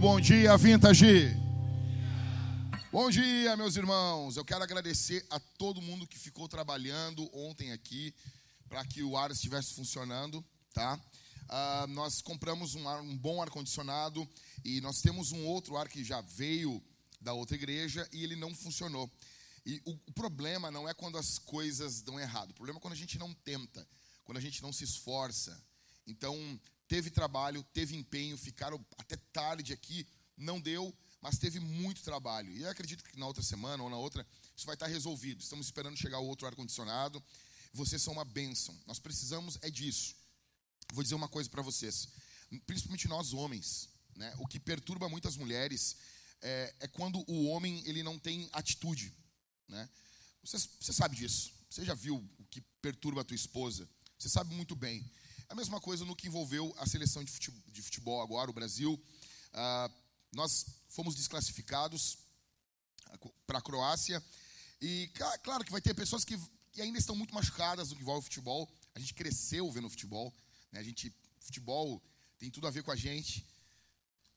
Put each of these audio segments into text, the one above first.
Bom dia, Vintage. Bom dia, meus irmãos. Eu quero agradecer a todo mundo que ficou trabalhando ontem aqui para que o ar estivesse funcionando, tá? Uh, nós compramos um, ar, um bom ar condicionado e nós temos um outro ar que já veio da outra igreja e ele não funcionou. E o, o problema não é quando as coisas dão errado. O problema é quando a gente não tenta, quando a gente não se esforça. Então, teve trabalho, teve empenho, ficaram até tarde aqui, não deu, mas teve muito trabalho. E eu acredito que na outra semana ou na outra isso vai estar resolvido. Estamos esperando chegar o outro ar-condicionado. Vocês são uma bênção. Nós precisamos é disso. Vou dizer uma coisa para vocês, principalmente nós homens. Né? O que perturba muitas mulheres é, é, quando o homem ele não tem atitude. Né? Você, você sabe disso. Você já viu o que perturba a tua esposa? Você sabe muito bem. A mesma coisa no que envolveu a seleção de futebol agora, o Brasil. Ah, nós fomos desclassificados para a Croácia. E claro que vai ter pessoas que, ainda estão muito machucadas no que envolve o futebol. A gente cresceu vendo futebol. Né? A gente, futebol tem tudo a ver com a gente.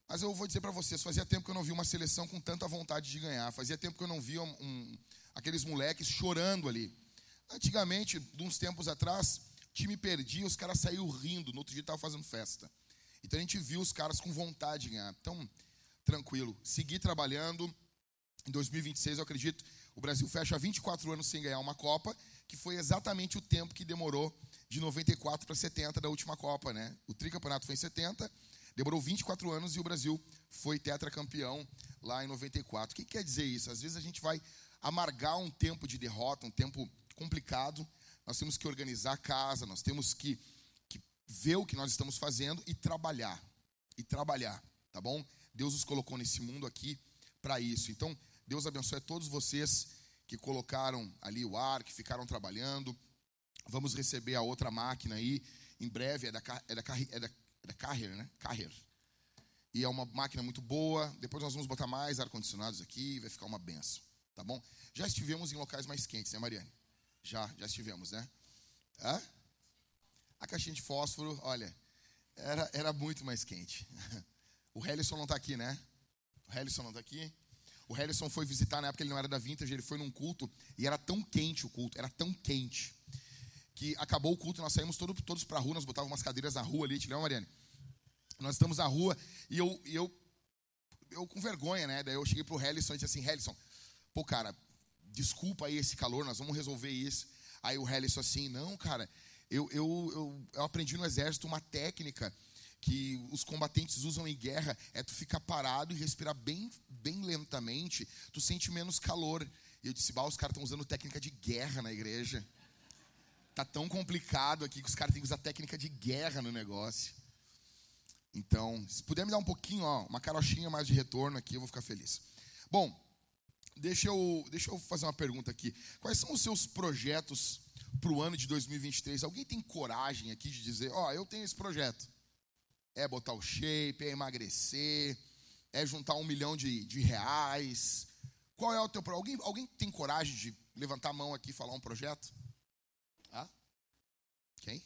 Mas eu vou dizer para vocês, fazia tempo que eu não vi uma seleção com tanta vontade de ganhar. Fazia tempo que eu não via um, um, aqueles moleques chorando ali. Antigamente, de uns tempos atrás, time perdia, os caras saíram rindo, no outro dia estavam fazendo festa. Então a gente viu os caras com vontade de ganhar. Então, tranquilo, seguir trabalhando. Em 2026, eu acredito, o Brasil fecha 24 anos sem ganhar uma Copa, que foi exatamente o tempo que demorou de 94 para 70 da última Copa, né? O tricampeonato foi em 70, demorou 24 anos e o Brasil foi tetracampeão lá em 94. O que quer dizer isso? Às vezes a gente vai amargar um tempo de derrota, um tempo complicado, nós temos que organizar a casa, nós temos que, que ver o que nós estamos fazendo e trabalhar. E trabalhar, tá bom? Deus nos colocou nesse mundo aqui para isso. Então, Deus abençoe a todos vocês que colocaram ali o ar, que ficaram trabalhando. Vamos receber a outra máquina aí. Em breve é da, é da, é da, é da Carrier, né? Carrier. E é uma máquina muito boa. Depois nós vamos botar mais ar-condicionados aqui. Vai ficar uma benção. Tá bom? Já estivemos em locais mais quentes, né, Mariane? Já, já estivemos, né? Hã? A caixinha de fósforo, olha, era, era muito mais quente. O Helison não está aqui, né? O Helison não está aqui. O Helison foi visitar, na época ele não era da Vintage, ele foi num culto e era tão quente o culto, era tão quente, que acabou o culto, nós saímos todo, todos para a rua, nós botávamos umas cadeiras na rua ali, te lembra, Mariane? Nós estamos na rua e eu, e eu, eu com vergonha, né? Daí eu cheguei pro Helison e disse assim, Helison, pô, cara, desculpa aí esse calor, nós vamos resolver isso. Aí o Helison assim, não, cara, eu, eu, eu, eu aprendi no exército uma técnica que os combatentes usam em guerra é tu ficar parado e respirar bem, bem lentamente, tu sente menos calor. E eu disse, bah, os caras estão usando técnica de guerra na igreja. Tá tão complicado aqui que os caras têm que usar técnica de guerra no negócio. Então, se puder me dar um pouquinho, ó, uma carochinha mais de retorno aqui, eu vou ficar feliz. Bom, Deixa eu, deixa eu fazer uma pergunta aqui. Quais são os seus projetos para o ano de 2023? Alguém tem coragem aqui de dizer, ó, oh, eu tenho esse projeto? É botar o shape, é emagrecer, é juntar um milhão de, de reais. Qual é o teu alguém Alguém tem coragem de levantar a mão aqui e falar um projeto? Ah? Quem?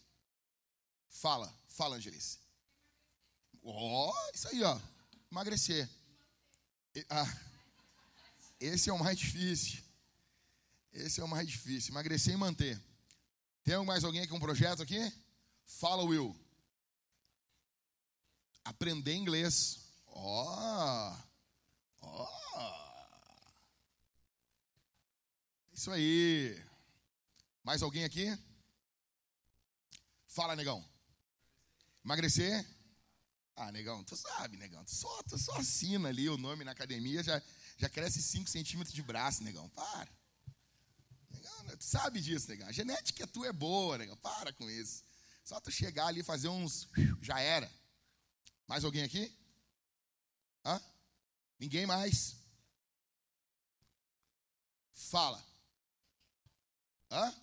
Fala, fala, Angelice. Ó, oh, isso aí, ó. Emagrecer. Ah. Esse é o mais difícil. Esse é o mais difícil. Emagrecer e manter. Tem mais alguém com um projeto aqui? Fala, Will. Aprender inglês. Ó. Oh. Ó. Oh. Isso aí. Mais alguém aqui? Fala, negão. Emagrecer? Ah, negão, tu sabe, negão. Tu só, tu só assina ali o nome na academia, já, já cresce 5 centímetros de braço, negão. Para. Negão, tu sabe disso, negão. A genética tua é boa, negão. Para com isso. Só tu chegar ali e fazer uns. Já era. Mais alguém aqui? Hã? Ninguém mais? Fala. Hã?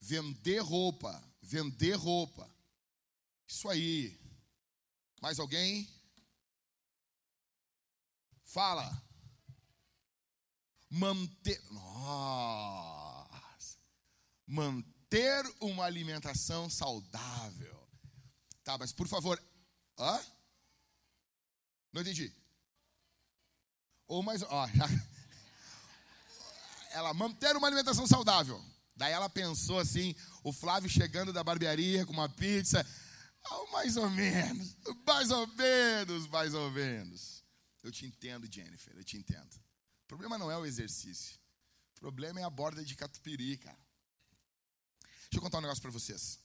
Vender roupa. Vender roupa. Isso aí. Mais alguém? Fala manter. Nossa! Manter uma alimentação saudável. Tá, mas por favor. Hã? Não entendi. Ou mais. Ó, já, ela manter uma alimentação saudável. Daí ela pensou assim, o Flávio chegando da barbearia com uma pizza. Oh, mais ou menos, mais ou menos, mais ou menos. Eu te entendo, Jennifer, eu te entendo. O problema não é o exercício. O problema é a borda de catupiry, cara. Deixa eu contar um negócio para vocês.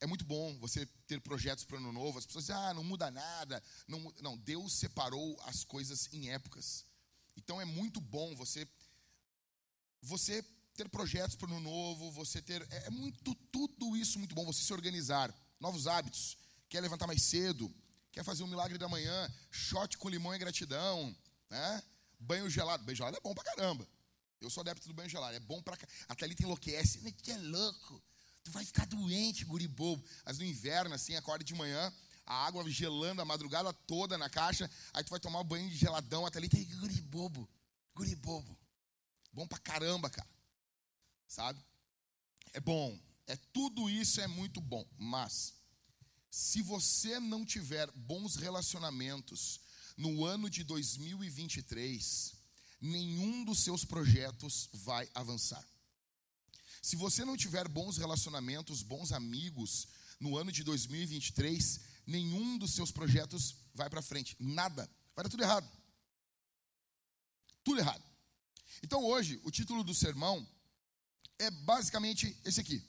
É muito bom você ter projetos para ano novo. As pessoas dizem, ah, não muda nada. Não, não, Deus separou as coisas em épocas. Então é muito bom você você ter projetos para o ano novo, você ter. É, é muito, tudo isso muito bom, você se organizar. Novos hábitos. Quer levantar mais cedo, quer fazer um milagre da manhã, shot com limão e gratidão, né? Banho gelado. Banho gelado é bom pra caramba. Eu sou adepto do banho gelado, é bom pra Até ali tem enlouquece, que é louco. Tu vai ficar doente, guri bobo. Mas no inverno, assim, acorda de manhã, a água gelando a madrugada toda na caixa, aí tu vai tomar um banho de geladão, até ali tem guri bobo. Guri bobo. Bom pra caramba, cara. Sabe? É bom. É tudo isso é muito bom, mas se você não tiver bons relacionamentos no ano de 2023, nenhum dos seus projetos vai avançar. Se você não tiver bons relacionamentos, bons amigos no ano de 2023, nenhum dos seus projetos vai para frente. Nada. Vai dar tudo errado. Tudo errado. Então hoje, o título do sermão é basicamente esse aqui: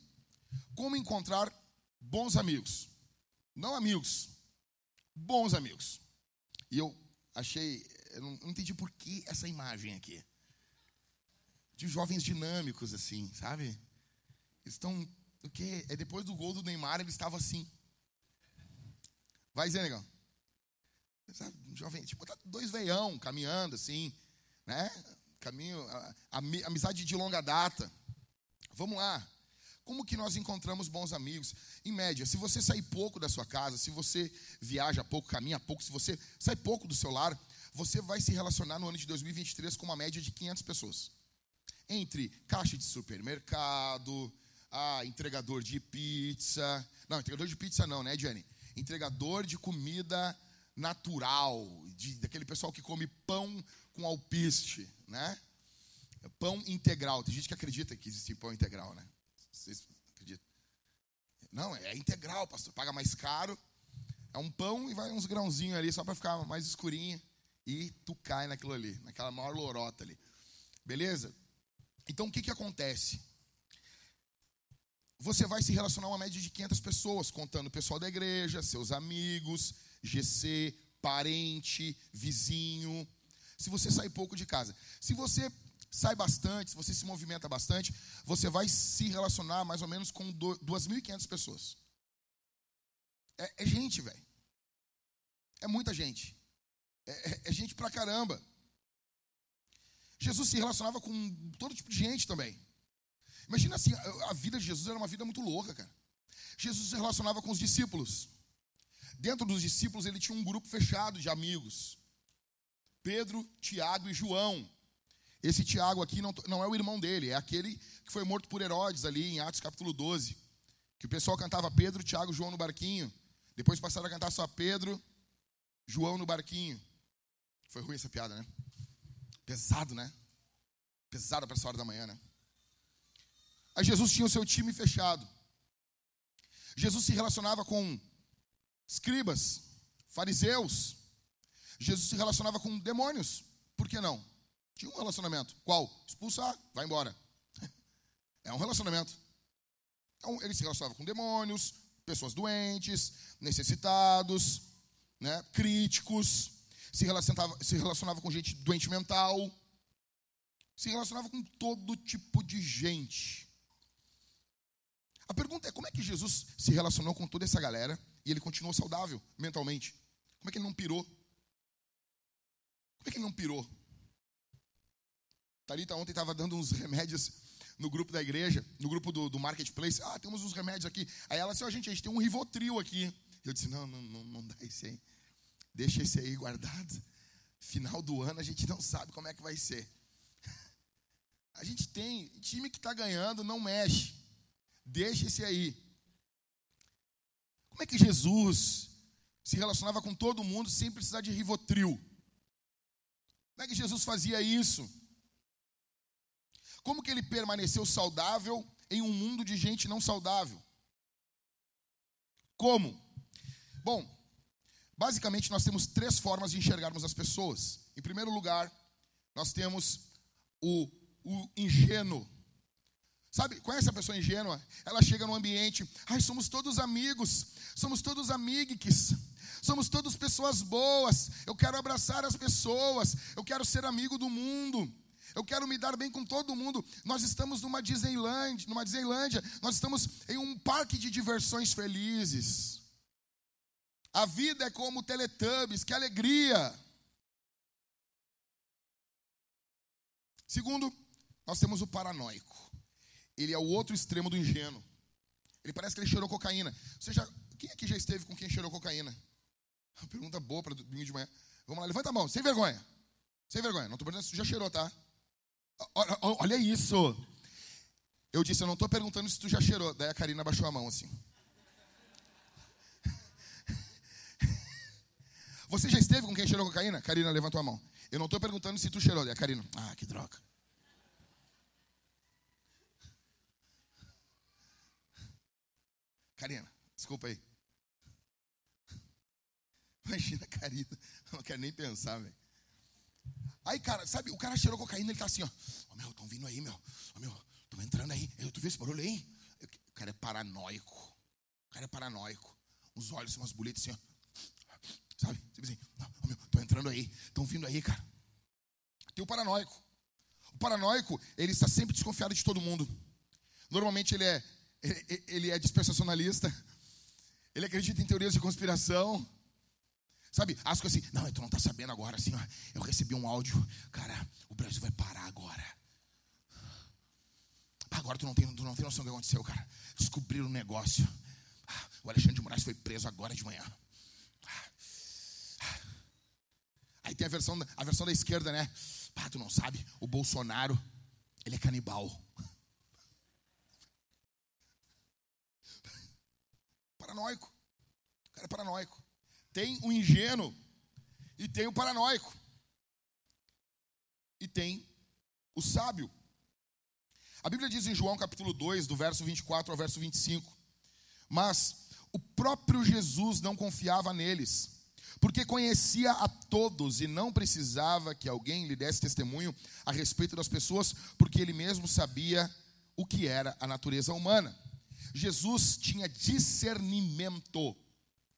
Como encontrar bons amigos. Não amigos, bons amigos. E eu achei, eu não, não entendi por que essa imagem aqui. De jovens dinâmicos, assim, sabe? Eles estão, o quê? É depois do gol do Neymar, eles estavam assim. Vai dizer, negão. Sabe, jovem, tipo, tá dois veião caminhando assim, né? Caminho, a, a, amizade de longa data. Vamos lá. Como que nós encontramos bons amigos? Em média, se você sair pouco da sua casa, se você viaja pouco, caminha pouco, se você sai pouco do seu lar, você vai se relacionar no ano de 2023 com uma média de 500 pessoas. Entre caixa de supermercado, ah, entregador de pizza. Não, entregador de pizza não, né, Jenny? Entregador de comida natural, de, daquele pessoal que come pão com alpiste, né? Pão integral. Tem gente que acredita que existe pão integral, né? Vocês acreditam? Não, é integral, pastor. Paga mais caro. É um pão e vai uns grãozinhos ali só para ficar mais escurinho. E tu cai naquilo ali, naquela maior lorota ali. Beleza? Então o que, que acontece? Você vai se relacionar a uma média de 500 pessoas, contando o pessoal da igreja, seus amigos, GC, parente, vizinho. Se você sair pouco de casa. Se você sai bastante, se você se movimenta bastante, você vai se relacionar mais ou menos com 2.500 pessoas. É, é gente, velho. É muita gente. É, é, é, gente pra caramba. Jesus se relacionava com todo tipo de gente também. Imagina assim, a, vida de Jesus era uma vida muito louca, cara. Jesus se relacionava com os discípulos. Dentro dos discípulos ele tinha um grupo fechado de amigos. Pedro, Tiago e João. Esse Tiago aqui não, não é o irmão dele, é aquele que foi morto por Herodes ali em Atos capítulo 12. Que o pessoal cantava Pedro, Tiago, João no barquinho. Depois passaram a cantar só Pedro, João no barquinho. Foi ruim essa piada, né? Pesado, né? Pesada para essa hora da manhã, né? Aí Jesus tinha o seu time fechado. Jesus se relacionava com escribas, fariseus. Jesus se relacionava com demônios. Por que não? Tinha um relacionamento. Qual? Expulsar, vai embora. É um relacionamento. Então, ele se relacionava com demônios, pessoas doentes, necessitados, né, críticos, se relacionava, se relacionava com gente doente mental, se relacionava com todo tipo de gente. A pergunta é: como é que Jesus se relacionou com toda essa galera e ele continuou saudável mentalmente? Como é que ele não pirou? Como é que ele não pirou? Talita ontem estava dando uns remédios no grupo da igreja, no grupo do, do marketplace. Ah, temos uns remédios aqui. Aí ela disse: oh, gente, a gente tem um Rivotril aqui. Eu disse: não, não, não, não dá esse aí. Deixa esse aí guardado. Final do ano a gente não sabe como é que vai ser. A gente tem time que está ganhando, não mexe. Deixa esse aí. Como é que Jesus se relacionava com todo mundo sem precisar de rivotril. Como é que Jesus fazia isso? Como que ele permaneceu saudável em um mundo de gente não saudável? Como? Bom, basicamente nós temos três formas de enxergarmos as pessoas. Em primeiro lugar, nós temos o, o ingênuo. Sabe, conhece a pessoa ingênua? Ela chega no ambiente, ai, somos todos amigos, somos todos amigues, somos todos pessoas boas, eu quero abraçar as pessoas, eu quero ser amigo do mundo. Eu quero me dar bem com todo mundo. Nós estamos numa Disneyland, numa Disneylândia, nós estamos em um parque de diversões felizes. A vida é como Teletubbies, que alegria! Segundo, nós temos o paranoico. Ele é o outro extremo do ingênuo. Ele parece que ele cheirou cocaína. Você já, quem aqui já esteve com quem cheirou cocaína? Uma pergunta boa para domingo de manhã. Vamos lá, levanta a mão, sem vergonha. Sem vergonha. Não estou perguntando se já cheirou, tá? Olha, olha isso. Eu disse, eu não estou perguntando se tu já cheirou. Daí a Karina baixou a mão assim. Você já esteve com quem cheirou cocaína? Karina levantou a mão. Eu não estou perguntando se tu cheirou. Daí a Karina, ah, que droga. Karina, desculpa aí. Imagina a Karina. Não quero nem pensar, velho. Aí, cara, sabe, o cara cheirou cocaína, ele tá assim, ó. Ó, oh, meu, estão vindo aí, meu. Ó, oh, meu, estão entrando aí. Eu, tu viu esse barulho aí? O cara é paranoico. O cara é paranoico. Os olhos são umas boletas assim, ó. Sabe? Tipo assim, oh, meu, estão entrando aí. Estão vindo aí, cara. Tem o paranoico. O paranoico, ele está sempre desconfiado de todo mundo. Normalmente ele é, ele, ele é dispensacionalista. Ele acredita em teorias de conspiração. Sabe, as coisas assim, não, tu não tá sabendo agora, assim, ó, eu recebi um áudio, cara, o Brasil vai parar agora. Agora tu não tem, tu não tem noção do que aconteceu, cara. Descobriram um negócio. Ah, o Alexandre de Moraes foi preso agora de manhã. Ah, aí tem a versão, a versão da esquerda, né? Ah, tu não sabe, o Bolsonaro, ele é canibal. Paranoico. O cara é paranoico. Tem o ingênuo e tem o paranoico. E tem o sábio. A Bíblia diz em João capítulo 2, do verso 24 ao verso 25: Mas o próprio Jesus não confiava neles, porque conhecia a todos e não precisava que alguém lhe desse testemunho a respeito das pessoas, porque ele mesmo sabia o que era a natureza humana. Jesus tinha discernimento,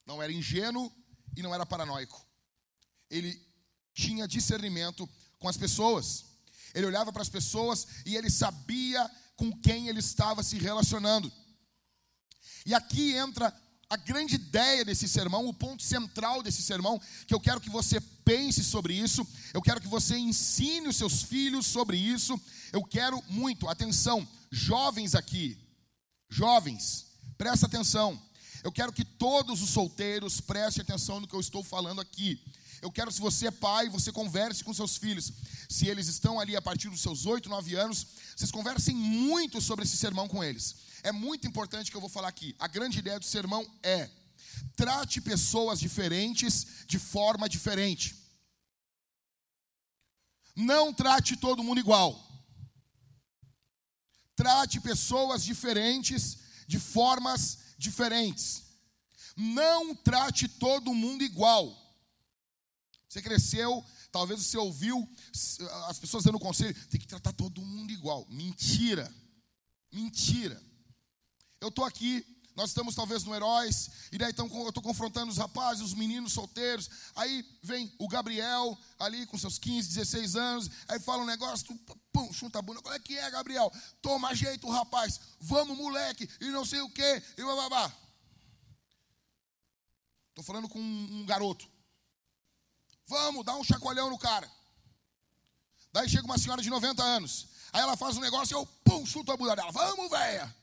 não era ingênuo e não era paranoico. Ele tinha discernimento com as pessoas. Ele olhava para as pessoas e ele sabia com quem ele estava se relacionando. E aqui entra a grande ideia desse sermão, o ponto central desse sermão, que eu quero que você pense sobre isso, eu quero que você ensine os seus filhos sobre isso. Eu quero muito, atenção, jovens aqui, jovens, presta atenção. Eu quero que todos os solteiros prestem atenção no que eu estou falando aqui. Eu quero, se você é pai, você converse com seus filhos. Se eles estão ali a partir dos seus 8, 9 anos, vocês conversem muito sobre esse sermão com eles. É muito importante que eu vou falar aqui. A grande ideia do sermão é: trate pessoas diferentes de forma diferente. Não trate todo mundo igual. Trate pessoas diferentes de formas diferentes. Não trate todo mundo igual. Você cresceu, talvez você ouviu as pessoas dando conselho, tem que tratar todo mundo igual. Mentira. Mentira. Eu estou aqui, nós estamos talvez no Heróis, e daí então eu estou confrontando os rapazes, os meninos solteiros. Aí vem o Gabriel, ali com seus 15, 16 anos, aí fala um negócio, pum, chuta a bunda. Qual é que é, Gabriel? Toma jeito, rapaz. Vamos, moleque, e não sei o quê, e bababá. Estou falando com um garoto. Vamos, dá um chacoalhão no cara. Daí chega uma senhora de 90 anos. Aí ela faz um negócio e eu, pum, chuto a bunda dela. Vamos, velha.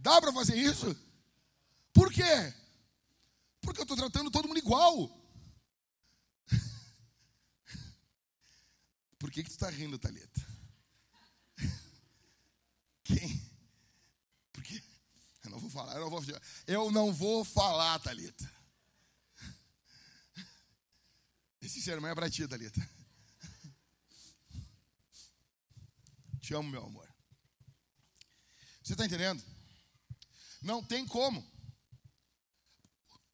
Dá para fazer isso? Por quê? Porque eu estou tratando todo mundo igual. Por que, que tu está rindo, Thalita? Quem? Por quê? Eu não vou falar, eu não vou, eu não vou falar, Thalita. Esse sermão é pra ti, Thalita. Te amo, meu amor. Você está entendendo? Não tem como.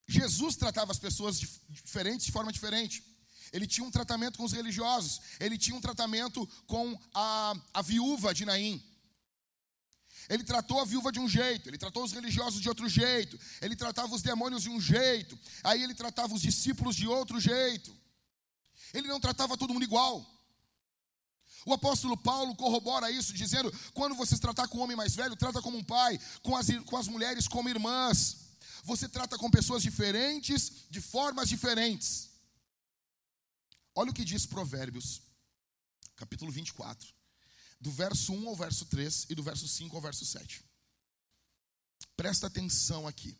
Jesus tratava as pessoas diferentes de forma diferente. Ele tinha um tratamento com os religiosos, ele tinha um tratamento com a, a viúva de Naim. Ele tratou a viúva de um jeito, ele tratou os religiosos de outro jeito, ele tratava os demônios de um jeito, aí ele tratava os discípulos de outro jeito. Ele não tratava todo mundo igual. O apóstolo Paulo corrobora isso, dizendo: quando você tratar com o homem mais velho, trata como um pai, com as, com as mulheres como irmãs. Você trata com pessoas diferentes, de formas diferentes. Olha o que diz Provérbios, capítulo 24, do verso 1 ao verso 3 e do verso 5 ao verso 7. Presta atenção aqui.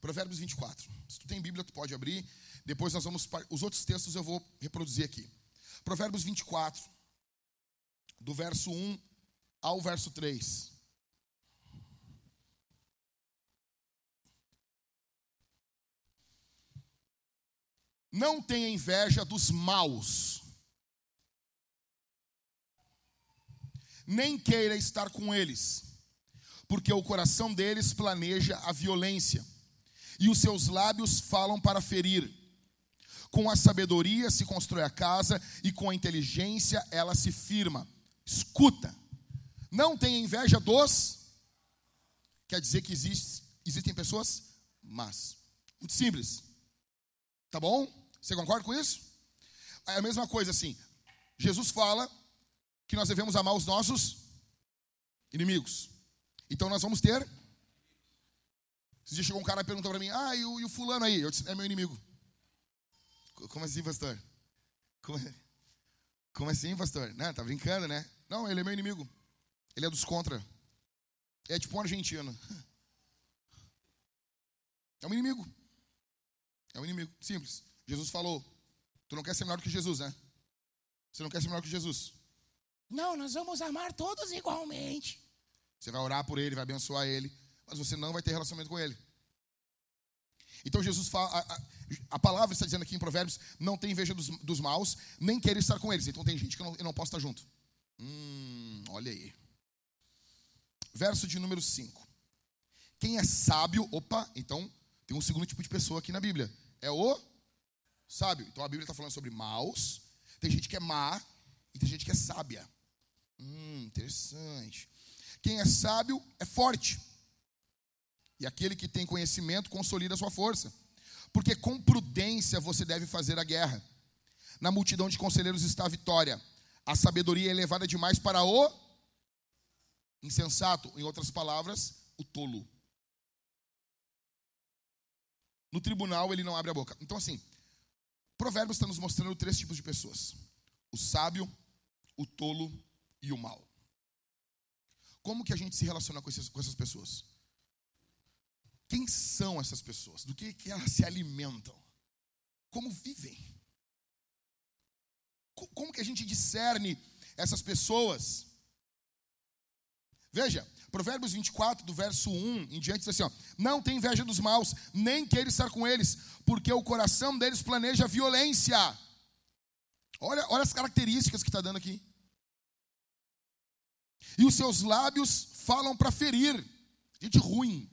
Provérbios 24. Se tu tem Bíblia, tu pode abrir. Depois nós vamos. Os outros textos eu vou reproduzir aqui. Provérbios 24, do verso 1 ao verso 3. Não tenha inveja dos maus, nem queira estar com eles, porque o coração deles planeja a violência, e os seus lábios falam para ferir. Com a sabedoria se constrói a casa, e com a inteligência ela se firma. Escuta, não tenha inveja dos. Quer dizer que existe, existem pessoas más. Muito simples. Tá bom? Você concorda com isso? É a mesma coisa assim. Jesus fala que nós devemos amar os nossos inimigos. Então nós vamos ter. Esse dia chegou um cara e perguntou para mim: Ah, e o, e o, fulano aí? Eu disse: É meu inimigo. Como assim, pastor? Como, como assim, pastor? Não, tá brincando, né? Não, ele é meu inimigo. Ele é dos contra. É tipo um argentino. É um inimigo. É um inimigo. Simples. Jesus falou: Tu não quer ser melhor que Jesus, né? Você não quer ser melhor que Jesus? Não, nós vamos amar todos igualmente. Você vai orar por ele, vai abençoar ele, mas você não vai ter relacionamento com ele. Então Jesus fala, a, a, a palavra está dizendo aqui em Provérbios: não tem inveja dos, dos maus, nem quer estar com eles. Então tem gente que eu não, eu não posso estar junto. Hum, olha aí. Verso de número 5. Quem é sábio, opa, então tem um segundo tipo de pessoa aqui na Bíblia. É o sábio. Então a Bíblia está falando sobre maus. Tem gente que é má e tem gente que é sábia. Hum, interessante. Quem é sábio é forte. E aquele que tem conhecimento consolida a sua força. Porque com prudência você deve fazer a guerra. Na multidão de conselheiros está a vitória. A sabedoria é elevada demais para o insensato. Em outras palavras, o tolo. No tribunal ele não abre a boca. Então, assim, Provérbios está nos mostrando três tipos de pessoas: o sábio, o tolo e o mal. Como que a gente se relaciona com, com essas pessoas? Quem são essas pessoas? Do que, que elas se alimentam? Como vivem? Como que a gente discerne essas pessoas? Veja, Provérbios 24, do verso 1 em diante, diz assim: ó, Não tem inveja dos maus, nem queira estar com eles, porque o coração deles planeja violência. Olha, olha as características que está dando aqui. E os seus lábios falam para ferir. Gente ruim.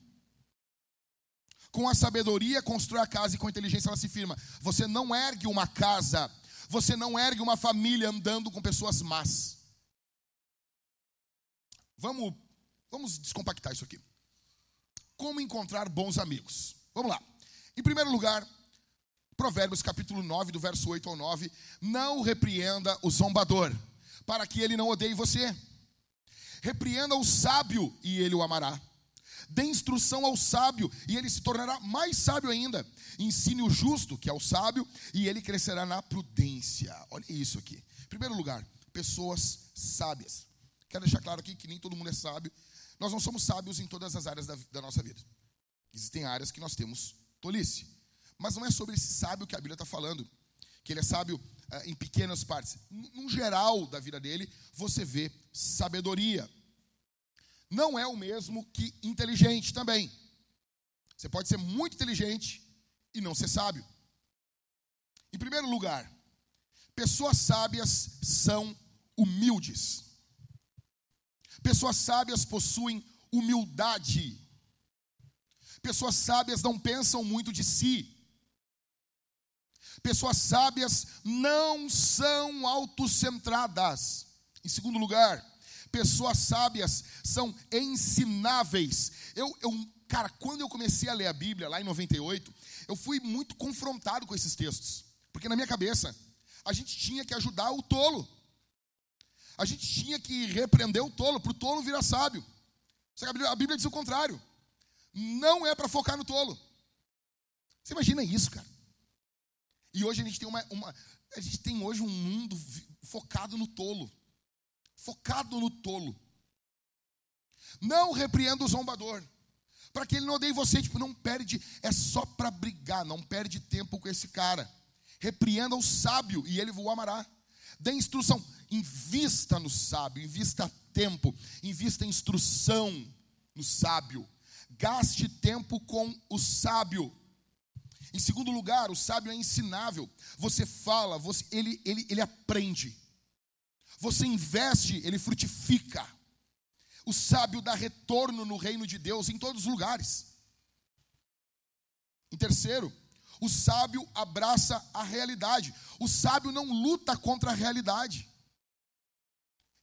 Com a sabedoria constrói a casa e com a inteligência ela se firma. Você não ergue uma casa, você não ergue uma família andando com pessoas más. Vamos Vamos descompactar isso aqui. Como encontrar bons amigos? Vamos lá. Em primeiro lugar, Provérbios capítulo 9, do verso 8 ao 9. Não repreenda o zombador, para que ele não odeie você. Repreenda o sábio e ele o amará. Dê instrução ao sábio e ele se tornará mais sábio ainda. Ensine o justo, que é o sábio, e ele crescerá na prudência. Olha isso aqui. Em primeiro lugar, pessoas sábias. Quero deixar claro aqui que nem todo mundo é sábio nós não somos sábios em todas as áreas da, da nossa vida. Existem áreas que nós temos tolice. Mas não é sobre esse sábio que a Bíblia está falando. Que ele é sábio uh, em pequenas partes. No geral da vida dele, você vê sabedoria. Não é o mesmo que inteligente também. Você pode ser muito inteligente e não ser sábio. Em primeiro lugar, pessoas sábias são humildes. Pessoas sábias possuem humildade. Pessoas sábias não pensam muito de si. Pessoas sábias não são autocentradas. Em segundo lugar, pessoas sábias são ensináveis. Eu, eu, cara, quando eu comecei a ler a Bíblia, lá em 98, eu fui muito confrontado com esses textos. Porque na minha cabeça, a gente tinha que ajudar o tolo. A gente tinha que repreender o tolo, para o tolo virar sábio. A Bíblia diz o contrário. Não é para focar no tolo. Você imagina isso, cara? E hoje a gente tem uma, uma, a gente tem hoje um mundo focado no tolo. Focado no tolo. Não repreenda o zombador. Para que ele não odeie você, tipo, não perde, é só para brigar, não perde tempo com esse cara. Repreenda o sábio e ele o amará. Dê instrução, invista no sábio, invista tempo, invista instrução no sábio. Gaste tempo com o sábio. Em segundo lugar, o sábio é ensinável. Você fala, você, ele, ele, ele aprende. Você investe, ele frutifica. O sábio dá retorno no reino de Deus em todos os lugares. Em terceiro, o sábio abraça a realidade. O sábio não luta contra a realidade.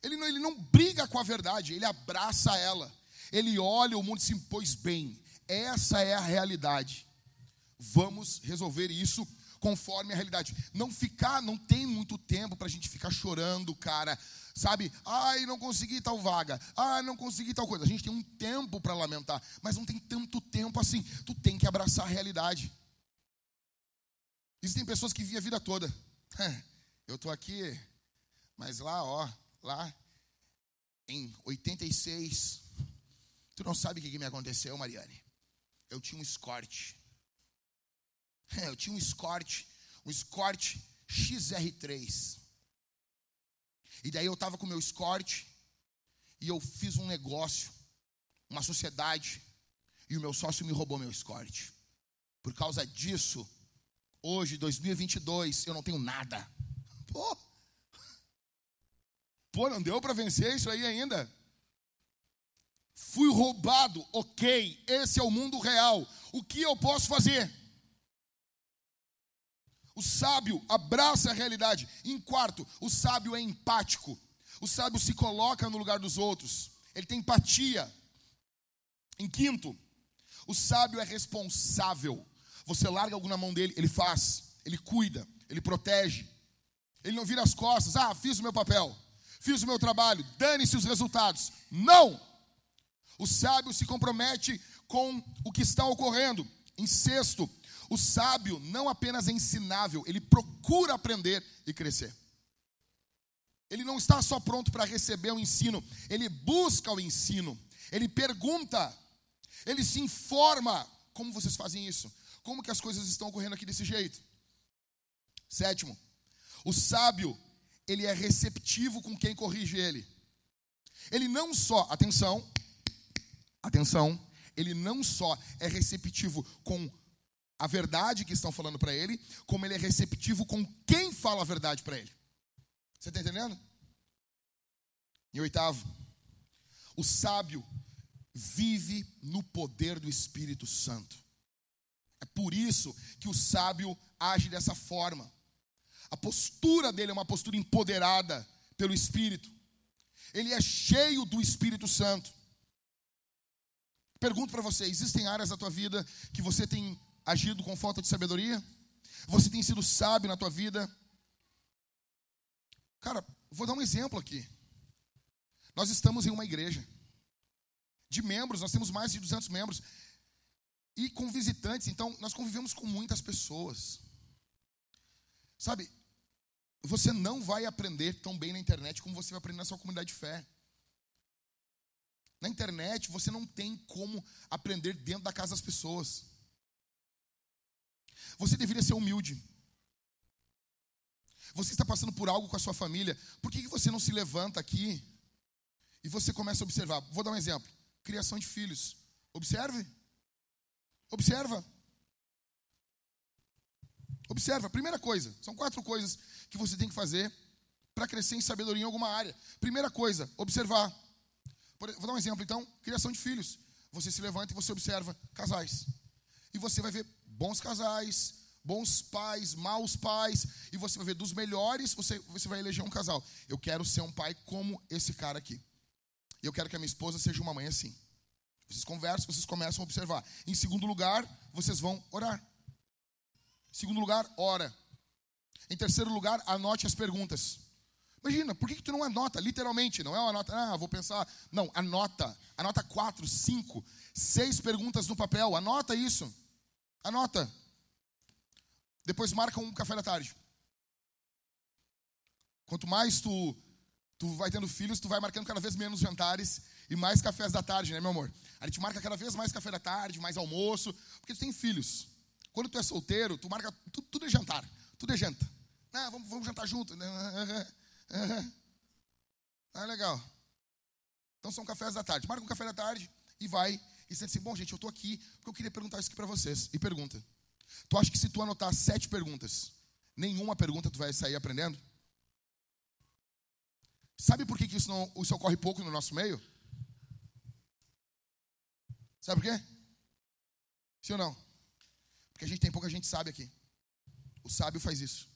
Ele não, ele não briga com a verdade, ele abraça ela. Ele olha o mundo e se impôs bem. Essa é a realidade vamos resolver isso conforme a realidade. Não ficar, não tem muito tempo para a gente ficar chorando, cara. Sabe? Ai, não consegui tal vaga. Ai, não consegui tal coisa. A gente tem um tempo para lamentar, mas não tem tanto tempo assim. Tu tem que abraçar a realidade. Existem pessoas que vivem a vida toda. Eu tô aqui, mas lá, ó, lá em 86, tu não sabe o que me aconteceu, Mariane. Eu tinha um escorte. Eu tinha um Escort, um Escort XR3. E daí eu estava com meu Escort e eu fiz um negócio, uma sociedade, e o meu sócio me roubou meu Escort. Por causa disso, hoje, 2022, eu não tenho nada. Pô, Pô não deu para vencer isso aí ainda? Fui roubado, ok, esse é o mundo real. O que eu posso fazer? O sábio abraça a realidade. Em quarto, o sábio é empático. O sábio se coloca no lugar dos outros. Ele tem empatia. Em quinto, o sábio é responsável. Você larga algo na mão dele, ele faz, ele cuida, ele protege. Ele não vira as costas. Ah, fiz o meu papel, fiz o meu trabalho, dane-se os resultados. Não! O sábio se compromete com o que está ocorrendo. Em sexto, o sábio não apenas é ensinável, ele procura aprender e crescer. Ele não está só pronto para receber o ensino, ele busca o ensino, ele pergunta, ele se informa. Como vocês fazem isso? Como que as coisas estão ocorrendo aqui desse jeito? Sétimo, o sábio, ele é receptivo com quem corrige ele. Ele não só, atenção, atenção, ele não só é receptivo com a verdade que estão falando para ele, como ele é receptivo com quem fala a verdade para ele. Você está entendendo? E oitavo, o sábio vive no poder do Espírito Santo. É por isso que o sábio age dessa forma. A postura dele é uma postura empoderada pelo Espírito. Ele é cheio do Espírito Santo. Pergunto para você: existem áreas da tua vida que você tem agido com falta de sabedoria? Você tem sido sábio na tua vida? Cara, vou dar um exemplo aqui. Nós estamos em uma igreja. De membros, nós temos mais de 200 membros. E com visitantes, então, nós convivemos com muitas pessoas. Sabe, você não vai aprender tão bem na internet como você vai aprender na sua comunidade de fé. Na internet, você não tem como aprender dentro da casa das pessoas. Você deveria ser humilde. Você está passando por algo com a sua família. Por que você não se levanta aqui e você começa a observar. Vou dar um exemplo: criação de filhos. Observe. Observa. Observa. Primeira coisa, são quatro coisas que você tem que fazer para crescer em sabedoria em alguma área. Primeira coisa, observar. Vou dar um exemplo então: criação de filhos. Você se levanta e você observa casais. E você vai ver bons casais, bons pais, maus pais, e você vai ver dos melhores, você, você vai eleger um casal. Eu quero ser um pai como esse cara aqui. Eu quero que a minha esposa seja uma mãe assim. Vocês conversam, vocês começam a observar. Em segundo lugar, vocês vão orar. Em segundo lugar, ora. Em terceiro lugar, anote as perguntas. Imagina, por que, que tu não anota? Literalmente, não é uma nota, ah, vou pensar. Não, anota. Anota quatro, cinco, seis perguntas no papel. Anota isso. Anota. Depois marca um café da tarde. Quanto mais tu, tu vai tendo filhos, tu vai marcando cada vez menos jantares e mais cafés da tarde, né, meu amor? A gente marca cada vez mais café da tarde, mais almoço, porque tu tem filhos. Quando tu é solteiro, tu marca tudo, tudo é jantar, tudo é janta. Ah, vamos, vamos jantar junto. Ah, legal. Então são cafés da tarde. Marca um café da tarde e vai e diz assim, bom, gente, eu estou aqui porque eu queria perguntar isso aqui para vocês. E pergunta. Tu acha que se tu anotar sete perguntas, nenhuma pergunta tu vai sair aprendendo? Sabe por que, que isso, não, isso ocorre pouco no nosso meio? Sabe por quê? Sim ou não? Porque a gente tem pouca gente sabe aqui. O sábio faz isso.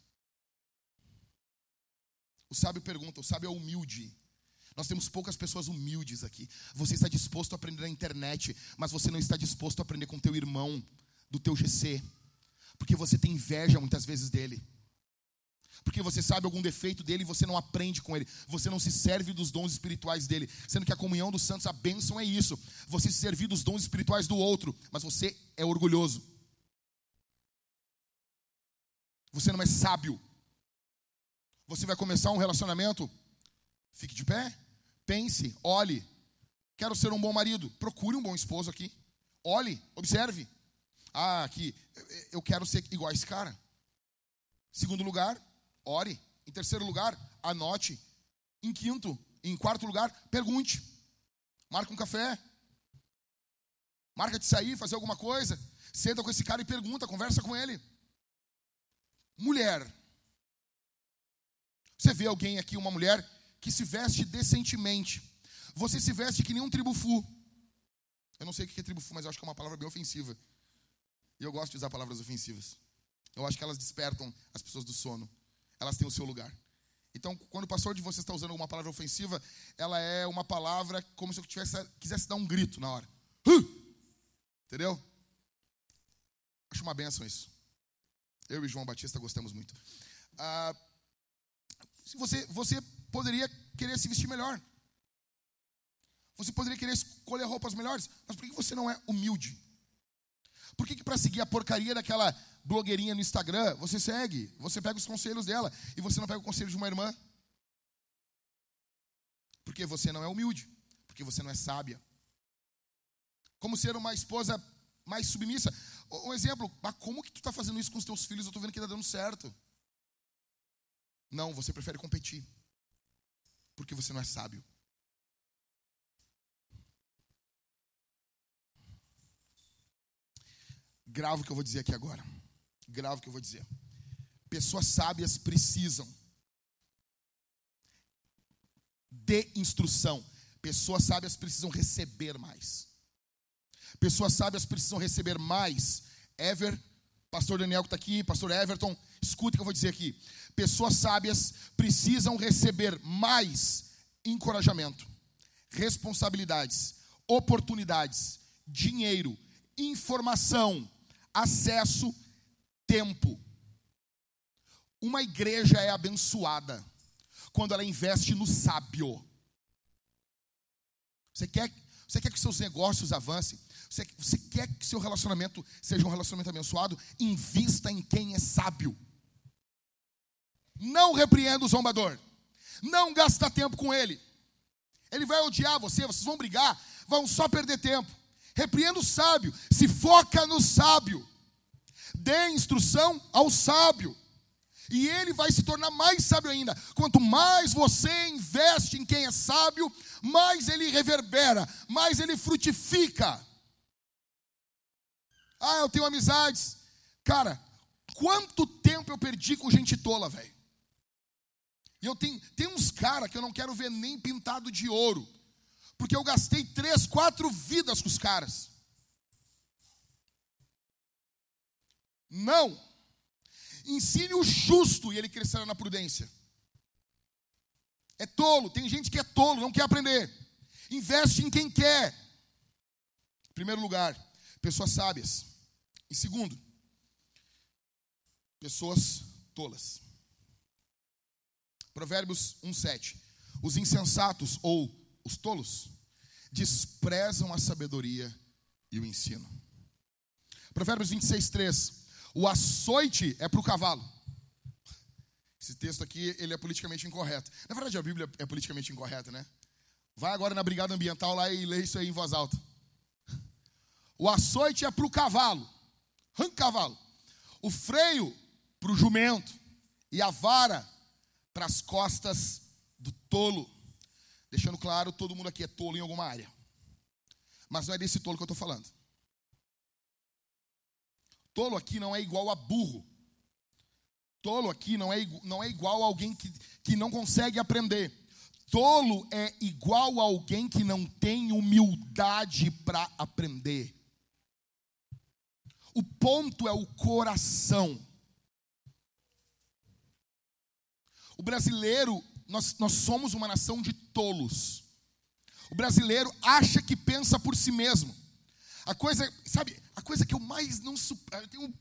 O sábio pergunta, o sábio é humilde. Nós temos poucas pessoas humildes aqui. Você está disposto a aprender na internet, mas você não está disposto a aprender com teu irmão do teu GC, porque você tem inveja muitas vezes dele. Porque você sabe algum defeito dele e você não aprende com ele. Você não se serve dos dons espirituais dele. Sendo que a comunhão dos santos, a bênção é isso. Você se servir dos dons espirituais do outro. Mas você é orgulhoso. Você não é sábio. Você vai começar um relacionamento Fique de pé, pense, olhe. Quero ser um bom marido. Procure um bom esposo aqui. Olhe, observe. Ah, aqui, eu quero ser igual a esse cara. Segundo lugar, ore. Em terceiro lugar, anote. Em quinto, em quarto lugar, pergunte. Marca um café. Marca de sair, fazer alguma coisa. Senta com esse cara e pergunta, conversa com ele. Mulher. Você vê alguém aqui, uma mulher que se veste decentemente. Você se veste que nem um tribufu. Eu não sei o que é tribufu, mas eu acho que é uma palavra bem ofensiva. E eu gosto de usar palavras ofensivas. Eu acho que elas despertam as pessoas do sono. Elas têm o seu lugar. Então, quando o pastor de vocês está usando alguma palavra ofensiva, ela é uma palavra como se eu tivesse, quisesse dar um grito na hora. Entendeu? Acho uma benção isso. Eu e João Batista gostamos muito. Ah, se você, você poderia querer se vestir melhor. Você poderia querer escolher roupas melhores. Mas por que você não é humilde? Por que, que para seguir a porcaria daquela blogueirinha no Instagram, você segue, você pega os conselhos dela e você não pega o conselho de uma irmã? Porque você não é humilde, porque você não é sábia. Como ser uma esposa mais submissa? Um exemplo, ah, como que tu está fazendo isso com os teus filhos? Eu estou vendo que está dando certo. Não, você prefere competir porque você não é sábio. Gravo o que eu vou dizer aqui agora. Gravo o que eu vou dizer. Pessoas sábias precisam de instrução. Pessoas sábias precisam receber mais. Pessoas sábias precisam receber mais. Ever, pastor Daniel que está aqui, pastor Everton, escute o que eu vou dizer aqui. Pessoas sábias precisam receber mais encorajamento, responsabilidades, oportunidades, dinheiro, informação, acesso, tempo. Uma igreja é abençoada quando ela investe no sábio. Você quer, você quer que seus negócios avancem? Você, você quer que seu relacionamento seja um relacionamento abençoado? Invista em quem é sábio. Não repreenda o zombador. Não gasta tempo com ele. Ele vai odiar você, vocês vão brigar, vão só perder tempo. Repreenda o sábio, se foca no sábio. Dê instrução ao sábio. E ele vai se tornar mais sábio ainda. Quanto mais você investe em quem é sábio, mais ele reverbera, mais ele frutifica. Ah, eu tenho amizades. Cara, quanto tempo eu perdi com gente tola, velho? E eu tenho, tem uns caras que eu não quero ver nem pintado de ouro. Porque eu gastei três, quatro vidas com os caras. Não. Ensine o justo e ele crescerá na prudência. É tolo, tem gente que é tolo, não quer aprender. Investe em quem quer. Em primeiro lugar, pessoas sábias. Em segundo, pessoas tolas. Provérbios 1:7. Os insensatos ou os tolos desprezam a sabedoria e o ensino. Provérbios 26:3. O açoite é para o cavalo. Esse texto aqui, ele é politicamente incorreto. Na verdade, a Bíblia é politicamente incorreta, né? Vai agora na brigada ambiental lá e lê isso aí em voz alta. O açoite é para o cavalo. Arranca cavalo. O freio para o jumento. E a vara para as costas do tolo. Deixando claro, todo mundo aqui é tolo em alguma área. Mas não é desse tolo que eu estou falando. Tolo aqui não é igual a burro. Tolo aqui não é, não é igual a alguém que, que não consegue aprender. Tolo é igual a alguém que não tem humildade para aprender. O ponto é o coração. O brasileiro, nós, nós somos uma nação de tolos. O brasileiro acha que pensa por si mesmo. A coisa, sabe, a coisa que eu mais não eu tenho,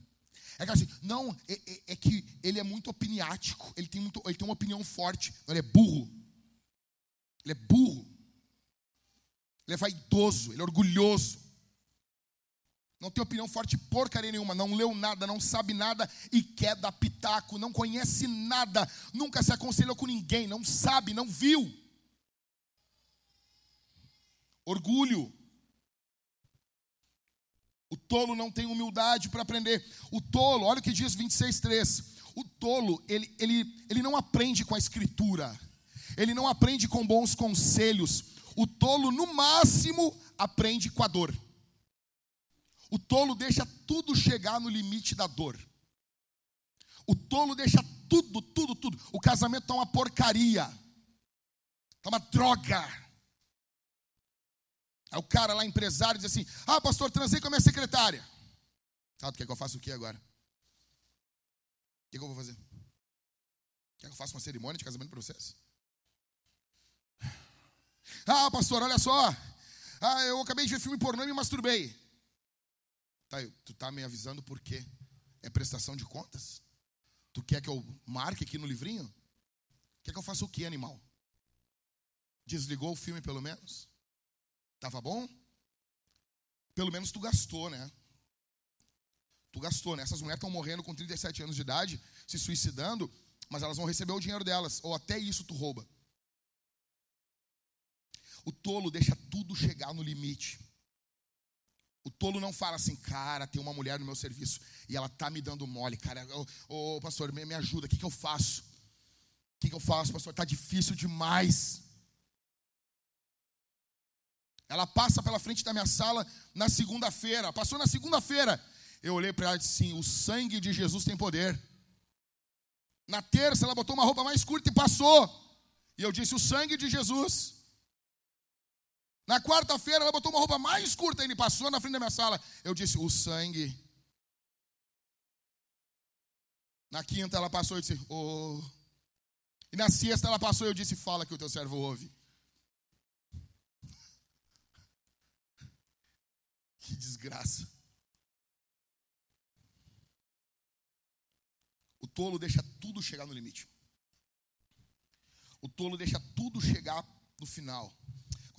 é que assim, não, é, é, é, que ele é muito opiniático, ele tem, muito, ele tem uma opinião forte, ele é burro. Ele é burro. Ele é vaidoso, ele é orgulhoso não tem opinião forte porcaria nenhuma, não leu nada, não sabe nada e quer dar pitaco, não conhece nada, nunca se aconselhou com ninguém, não sabe, não viu. Orgulho. O tolo não tem humildade para aprender. O tolo, olha o que diz 26,3. O tolo, ele, ele, ele não aprende com a escritura, ele não aprende com bons conselhos. O tolo, no máximo, aprende com a dor. O tolo deixa tudo chegar no limite da dor. O tolo deixa tudo, tudo, tudo. O casamento está uma porcaria. Está uma droga. Aí o cara lá, empresário, diz assim: Ah, pastor, transei com a minha secretária. Sabe, quer que eu faça o que agora? O que, que eu vou fazer? Quer que eu faça uma cerimônia de casamento para vocês? Ah, pastor, olha só. Ah, eu acabei de ver filme pornô e me masturbei. Tá, tu tá me avisando por quê? É prestação de contas? Tu quer que eu marque aqui no livrinho? Quer que eu faça o que, animal? Desligou o filme pelo menos? Tava bom? Pelo menos tu gastou, né? Tu gastou, né? Essas mulheres estão morrendo com 37 anos de idade, se suicidando, mas elas vão receber o dinheiro delas, ou até isso tu rouba. O tolo deixa tudo chegar no limite. O tolo não fala assim, cara, tem uma mulher no meu serviço e ela tá me dando mole, cara. Ô, ô pastor, me, me ajuda, o que, que eu faço? O que, que eu faço, pastor? Tá difícil demais. Ela passa pela frente da minha sala na segunda-feira. Passou na segunda-feira. Eu olhei para ela e disse sim, o sangue de Jesus tem poder. Na terça, ela botou uma roupa mais curta e passou. E eu disse: o sangue de Jesus. Na quarta-feira, ela botou uma roupa mais curta e passou na frente da minha sala. Eu disse: O sangue. Na quinta, ela passou e disse: Oh. E na sexta, ela passou e eu disse: Fala que o teu servo ouve. Que desgraça. O tolo deixa tudo chegar no limite. O tolo deixa tudo chegar no final.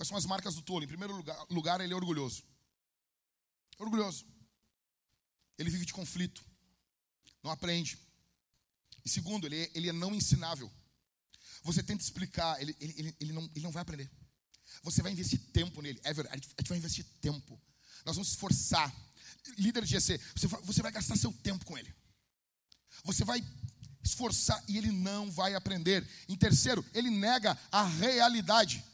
Quais são as marcas do tolo? Em primeiro lugar, lugar ele é orgulhoso. Orgulhoso. Ele vive de conflito. Não aprende. E segundo, ele é, ele é não ensinável. Você tenta explicar, ele, ele, ele, não, ele não vai aprender. Você vai investir tempo nele. É verdade, a gente vai investir tempo. Nós vamos se esforçar. Líder de GC, você você vai gastar seu tempo com ele. Você vai esforçar e ele não vai aprender. Em terceiro, ele nega a realidade.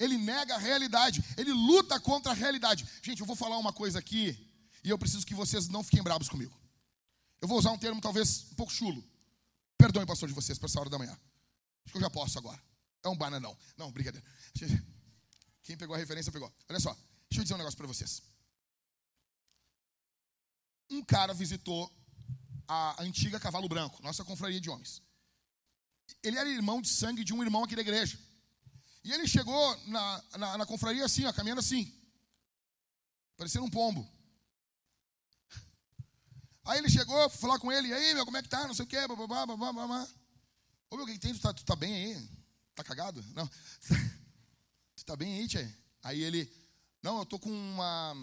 Ele nega a realidade, ele luta contra a realidade. Gente, eu vou falar uma coisa aqui e eu preciso que vocês não fiquem bravos comigo. Eu vou usar um termo talvez um pouco chulo. Perdoe, pastor, de vocês, para essa hora da manhã. Acho que eu já posso agora. É um bananão. Não, brincadeira. Quem pegou a referência pegou. Olha só, deixa eu dizer um negócio para vocês. Um cara visitou a antiga Cavalo Branco, nossa confraria de homens. Ele era irmão de sangue de um irmão aqui da igreja. E ele chegou na, na, na confraria assim, ó, caminhando assim, parecendo um pombo. Aí ele chegou, fui falar com ele, e aí, meu, como é que tá? Não sei o quê, babá, babá, babá. Ô, meu, o que tem? Tu tá, tu tá bem aí? Tá cagado? Não. Tu tá bem aí, tia? Aí ele, não, eu tô com uma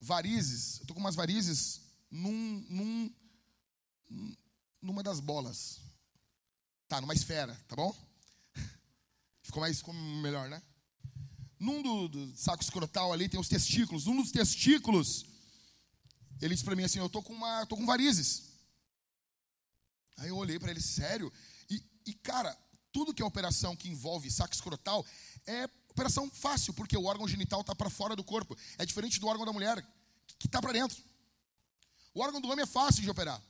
varizes, eu tô com umas varizes num, num, numa das bolas. Tá, numa esfera, tá bom? Ficou mais ficou melhor, né? Num do, do, saco escrotal ali tem os testículos. Num dos testículos, ele disse para mim assim: Eu tô com uma, tô com varizes. Aí eu olhei para ele, sério? E, e, cara, tudo que é operação que envolve saco escrotal é operação fácil, porque o órgão genital está para fora do corpo. É diferente do órgão da mulher, que está para dentro. O órgão do homem é fácil de operar.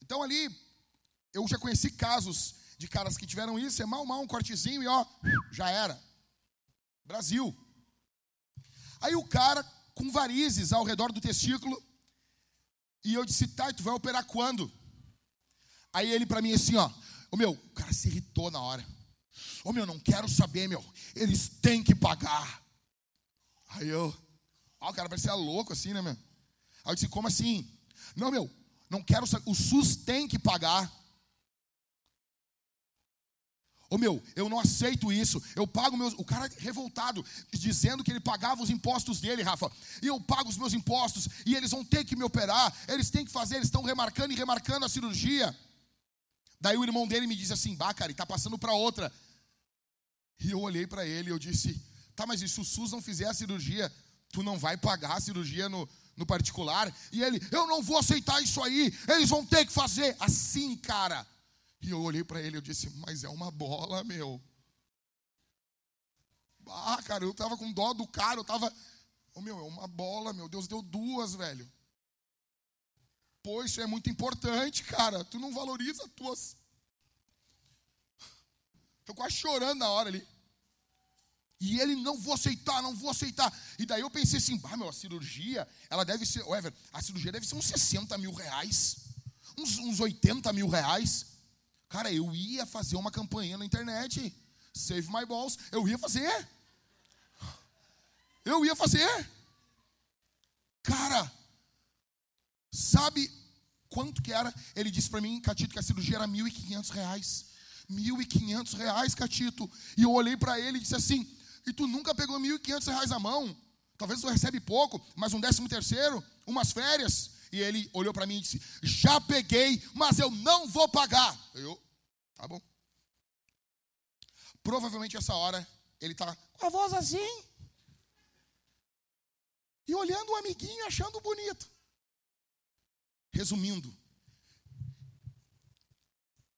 Então ali, eu já conheci casos de caras que tiveram isso, é mal, mal, um cortezinho e ó, já era. Brasil. Aí o cara com varizes ao redor do testículo, e eu disse, tá, tu vai operar quando? Aí ele para mim assim, ó, o meu, o cara se irritou na hora. Ô meu, não quero saber, meu, eles têm que pagar. Aí eu, ó, o cara parecia louco assim, né, meu? Aí eu disse, como assim? Não, meu, não quero saber, o SUS tem que pagar. Ô oh, meu, eu não aceito isso. Eu pago meus. O cara revoltado, dizendo que ele pagava os impostos dele, Rafa. E eu pago os meus impostos. E eles vão ter que me operar. Eles têm que fazer. Eles estão remarcando e remarcando a cirurgia. Daí o irmão dele me disse assim: Bah, cara, ele está passando para outra. E eu olhei para ele e eu disse: Tá, mas e se o SUS não fizer a cirurgia, tu não vai pagar a cirurgia no, no particular? E ele: Eu não vou aceitar isso aí. Eles vão ter que fazer. Assim, cara. E eu olhei para ele e disse, mas é uma bola, meu. Ah, cara, eu tava com dó do cara, eu tava. Oh, meu, é uma bola, meu Deus, deu duas, velho. Pô, isso é muito importante, cara. Tu não valoriza as tuas. Tô quase chorando na hora ali. E ele, não vou aceitar, não vou aceitar. E daí eu pensei assim, ah, meu, a cirurgia, ela deve ser, Ever, a cirurgia deve ser uns 60 mil reais, uns, uns 80 mil reais. Cara, eu ia fazer uma campanha na internet. Save my balls. Eu ia fazer. Eu ia fazer. Cara, sabe quanto que era? Ele disse para mim, Catito, que a cirurgia era 1.500 reais. 1.500 reais, Catito. E eu olhei para ele e disse assim, e tu nunca pegou 1.500 reais à mão? Talvez tu recebe pouco, mas um décimo terceiro, umas férias. E ele olhou para mim e disse: Já peguei, mas eu não vou pagar. Eu, tá bom. Provavelmente essa hora ele está com a voz assim. E olhando o amiguinho, achando bonito. Resumindo,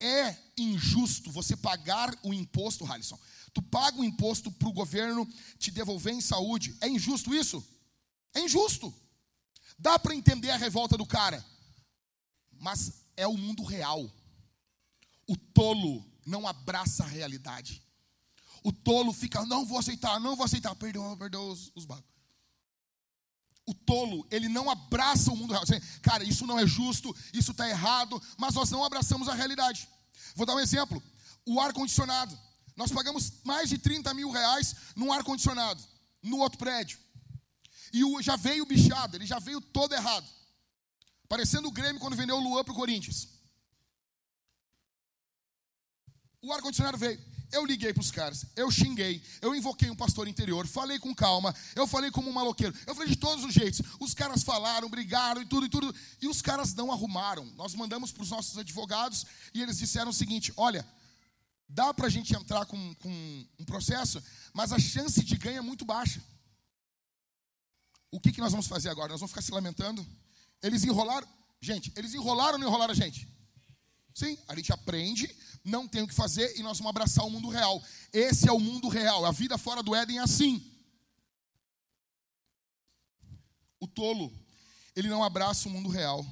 é injusto você pagar o imposto, Halisson. Tu paga o imposto para o governo te devolver em saúde. É injusto isso? É injusto. Dá para entender a revolta do cara, mas é o mundo real. O tolo não abraça a realidade. O tolo fica, não vou aceitar, não vou aceitar. Perdoa, perdoa os, os bagos. O tolo, ele não abraça o mundo real. Cara, isso não é justo, isso está errado, mas nós não abraçamos a realidade. Vou dar um exemplo: o ar-condicionado. Nós pagamos mais de 30 mil reais num ar-condicionado, no outro prédio. E o, já veio bichado, ele já veio todo errado. Parecendo o Grêmio quando vendeu o Luan para o Corinthians. O ar-condicionado veio. Eu liguei para os caras, eu xinguei, eu invoquei um pastor interior, falei com calma, eu falei como um maloqueiro, eu falei de todos os jeitos. Os caras falaram, brigaram e tudo e tudo, e os caras não arrumaram. Nós mandamos para os nossos advogados e eles disseram o seguinte: olha, dá para a gente entrar com, com um processo, mas a chance de ganho é muito baixa. O que, que nós vamos fazer agora? Nós vamos ficar se lamentando? Eles enrolaram, Gente, eles enrolaram ou não enrolaram a gente? Sim, a gente aprende, não tem o que fazer e nós vamos abraçar o mundo real. Esse é o mundo real. A vida fora do Éden é assim. O tolo, ele não abraça o mundo real.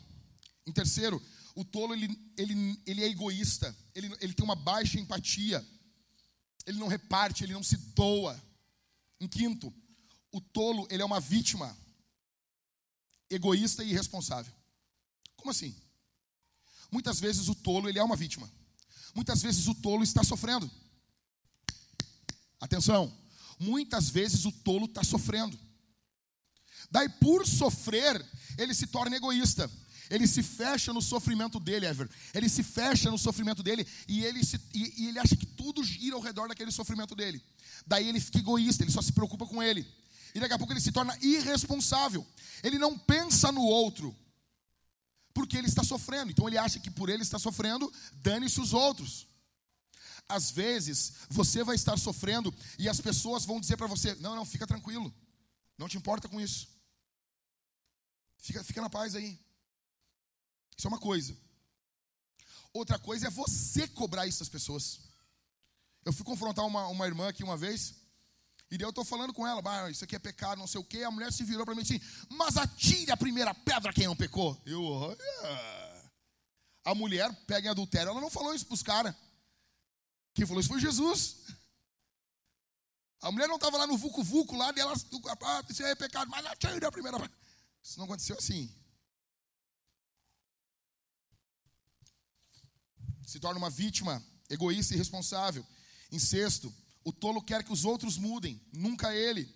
Em terceiro, o tolo ele, ele, ele é egoísta, ele, ele tem uma baixa empatia, ele não reparte, ele não se doa. Em quinto, o tolo ele é uma vítima egoísta e irresponsável. Como assim? Muitas vezes o tolo ele é uma vítima. Muitas vezes o tolo está sofrendo. Atenção, muitas vezes o tolo está sofrendo. Daí, por sofrer, ele se torna egoísta. Ele se fecha no sofrimento dele, Ever. Ele se fecha no sofrimento dele e ele, se, e, e ele acha que tudo gira ao redor daquele sofrimento dele. Daí ele fica egoísta, ele só se preocupa com ele. E daqui a pouco ele se torna irresponsável. Ele não pensa no outro, porque ele está sofrendo. Então ele acha que por ele estar sofrendo, dane-se os outros. Às vezes, você vai estar sofrendo e as pessoas vão dizer para você: não, não, fica tranquilo, não te importa com isso. Fica, fica na paz aí. Isso é uma coisa. Outra coisa é você cobrar isso das pessoas. Eu fui confrontar uma, uma irmã aqui uma vez, e daí eu estou falando com ela, ah, isso aqui é pecado, não sei o quê. A mulher se virou para mim assim, mas atire a primeira pedra quem não pecou. Eu, olha. A mulher pega em adultério, ela não falou isso para os caras. Quem falou isso foi Jesus. A mulher não estava lá no vucu-vucu, lá dela, ah, isso é pecado, mas atire a primeira pedra. Isso não aconteceu assim. Se torna uma vítima egoísta e irresponsável. Sexto, o tolo quer que os outros mudem, nunca ele.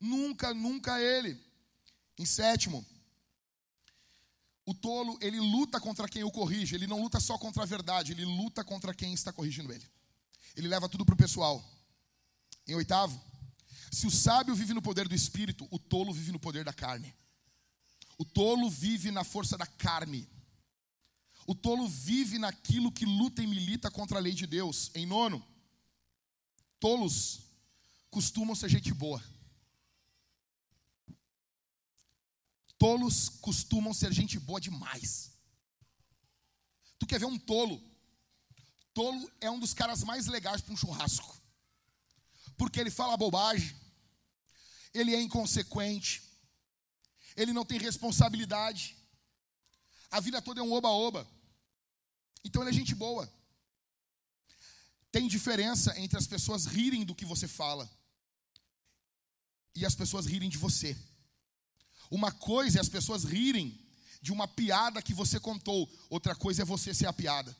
Nunca, nunca ele. Em sétimo, o tolo, ele luta contra quem o corrige, ele não luta só contra a verdade, ele luta contra quem está corrigindo ele. Ele leva tudo para o pessoal. Em oitavo, se o sábio vive no poder do espírito, o tolo vive no poder da carne. O tolo vive na força da carne. O tolo vive naquilo que luta e milita contra a lei de Deus. Em nono, tolos costumam ser gente boa. Tolos costumam ser gente boa demais. Tu quer ver um tolo? Tolo é um dos caras mais legais para um churrasco. Porque ele fala bobagem, ele é inconsequente, ele não tem responsabilidade, a vida toda é um oba-oba. Então ele é gente boa. Tem diferença entre as pessoas rirem do que você fala e as pessoas rirem de você. Uma coisa é as pessoas rirem de uma piada que você contou, outra coisa é você ser a piada.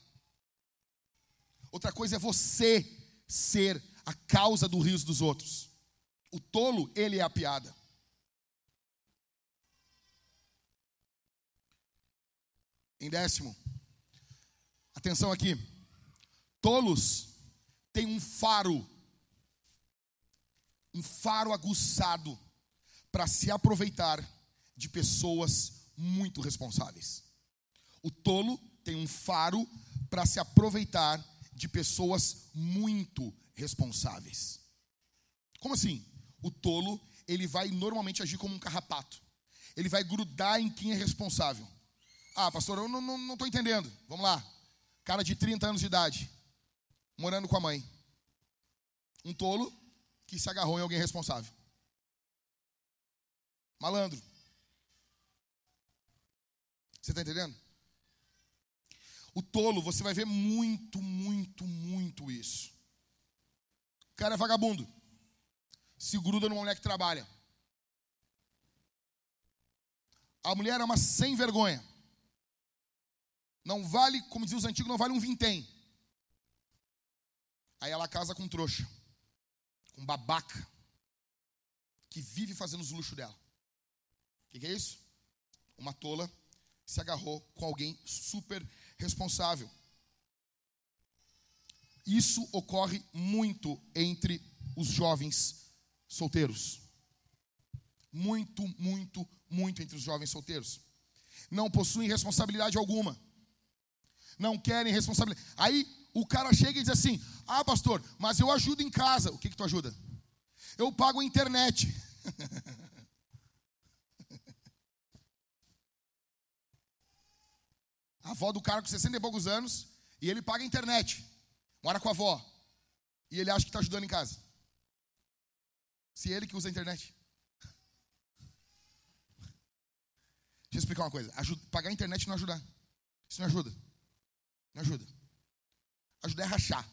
Outra coisa é você ser a causa do riso dos outros. O tolo, ele é a piada. Em décimo, atenção aqui. Tolos têm um faro, um faro aguçado para se aproveitar de pessoas muito responsáveis. O tolo tem um faro para se aproveitar de pessoas muito responsáveis. Como assim? O tolo, ele vai normalmente agir como um carrapato. Ele vai grudar em quem é responsável. Ah, pastor, eu não estou entendendo. Vamos lá. Cara de 30 anos de idade, morando com a mãe. Um tolo que se agarrou em alguém responsável. Malandro. Você está entendendo? O tolo, você vai ver muito, muito, muito isso. O cara é vagabundo. Se gruda numa mulher que trabalha. A mulher é uma sem vergonha. Não vale, como diziam os antigos, não vale um vintém. Aí ela casa com um trouxa, com um babaca, que vive fazendo os luxos dela. O que, que é isso? Uma tola se agarrou com alguém super responsável. Isso ocorre muito entre os jovens solteiros. Muito, muito, muito entre os jovens solteiros. Não possuem responsabilidade alguma não querem responsabilidade. Aí o cara chega e diz assim: Ah, pastor, mas eu ajudo em casa. O que, que tu ajuda? Eu pago a internet. A avó do cara com 60 e poucos anos, e ele paga a internet. Mora com a avó. E ele acha que está ajudando em casa. Se ele que usa a internet. Deixa eu explicar uma coisa. Ajuda, pagar a internet não ajuda. Isso não ajuda. Não ajuda. Ajudar é rachar.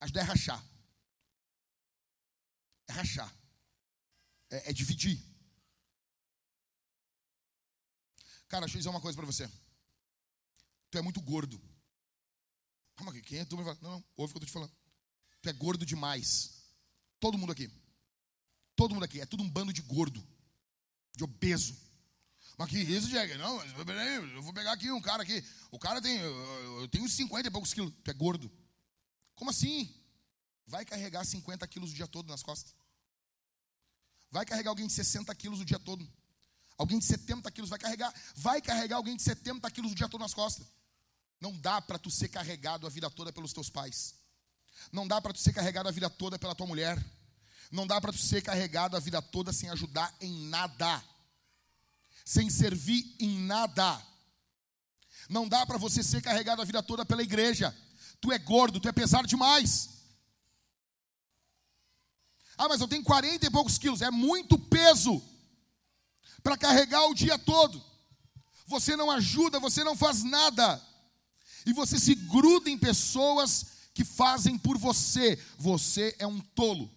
Ajudar é rachar. É rachar. É, é dividir. Cara, deixa eu dizer uma coisa para você. Tu é muito gordo. Calma aqui, quem é tu? Não, não, ouve o que eu tô te falando. Tu é gordo demais. Todo mundo aqui. Todo mundo aqui. É tudo um bando de gordo. De obeso. Mas que isso, Jagger? Não, peraí, eu vou pegar aqui um cara aqui. O cara tem. Eu tenho 50 e poucos quilos. Tu é gordo. Como assim? Vai carregar 50 quilos o dia todo nas costas. Vai carregar alguém de 60 quilos o dia todo. Alguém de 70 quilos vai carregar. Vai carregar alguém de 70 quilos o dia todo nas costas. Não dá para tu ser carregado a vida toda pelos teus pais. Não dá para tu ser carregado a vida toda pela tua mulher. Não dá para tu ser carregado a vida toda sem ajudar em nada. Sem servir em nada. Não dá para você ser carregado a vida toda pela igreja. Tu é gordo, tu é pesado demais. Ah, mas eu tenho 40 e poucos quilos. É muito peso para carregar o dia todo. Você não ajuda, você não faz nada. E você se gruda em pessoas que fazem por você. Você é um tolo.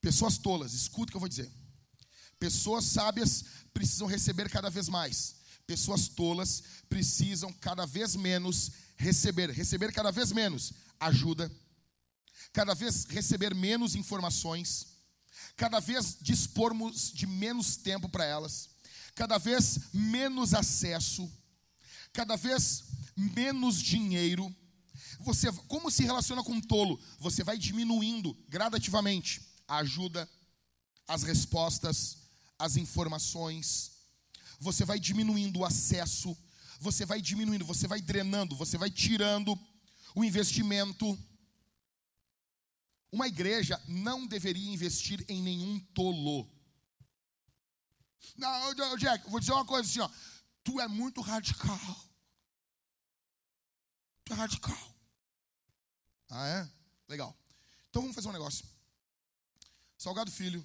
Pessoas tolas, escuta o que eu vou dizer. Pessoas sábias precisam receber cada vez mais. Pessoas tolas precisam cada vez menos receber, receber cada vez menos ajuda, cada vez receber menos informações, cada vez dispormos de menos tempo para elas, cada vez menos acesso, cada vez menos dinheiro. Você, como se relaciona com um tolo? Você vai diminuindo gradativamente. A ajuda, as respostas, as informações. Você vai diminuindo o acesso, você vai diminuindo, você vai drenando, você vai tirando o investimento. Uma igreja não deveria investir em nenhum tolo. Não, Jack, vou dizer uma coisa assim, ó. Tu é muito radical. Tu é radical. Ah, é? Legal. Então vamos fazer um negócio. Salgado Filho,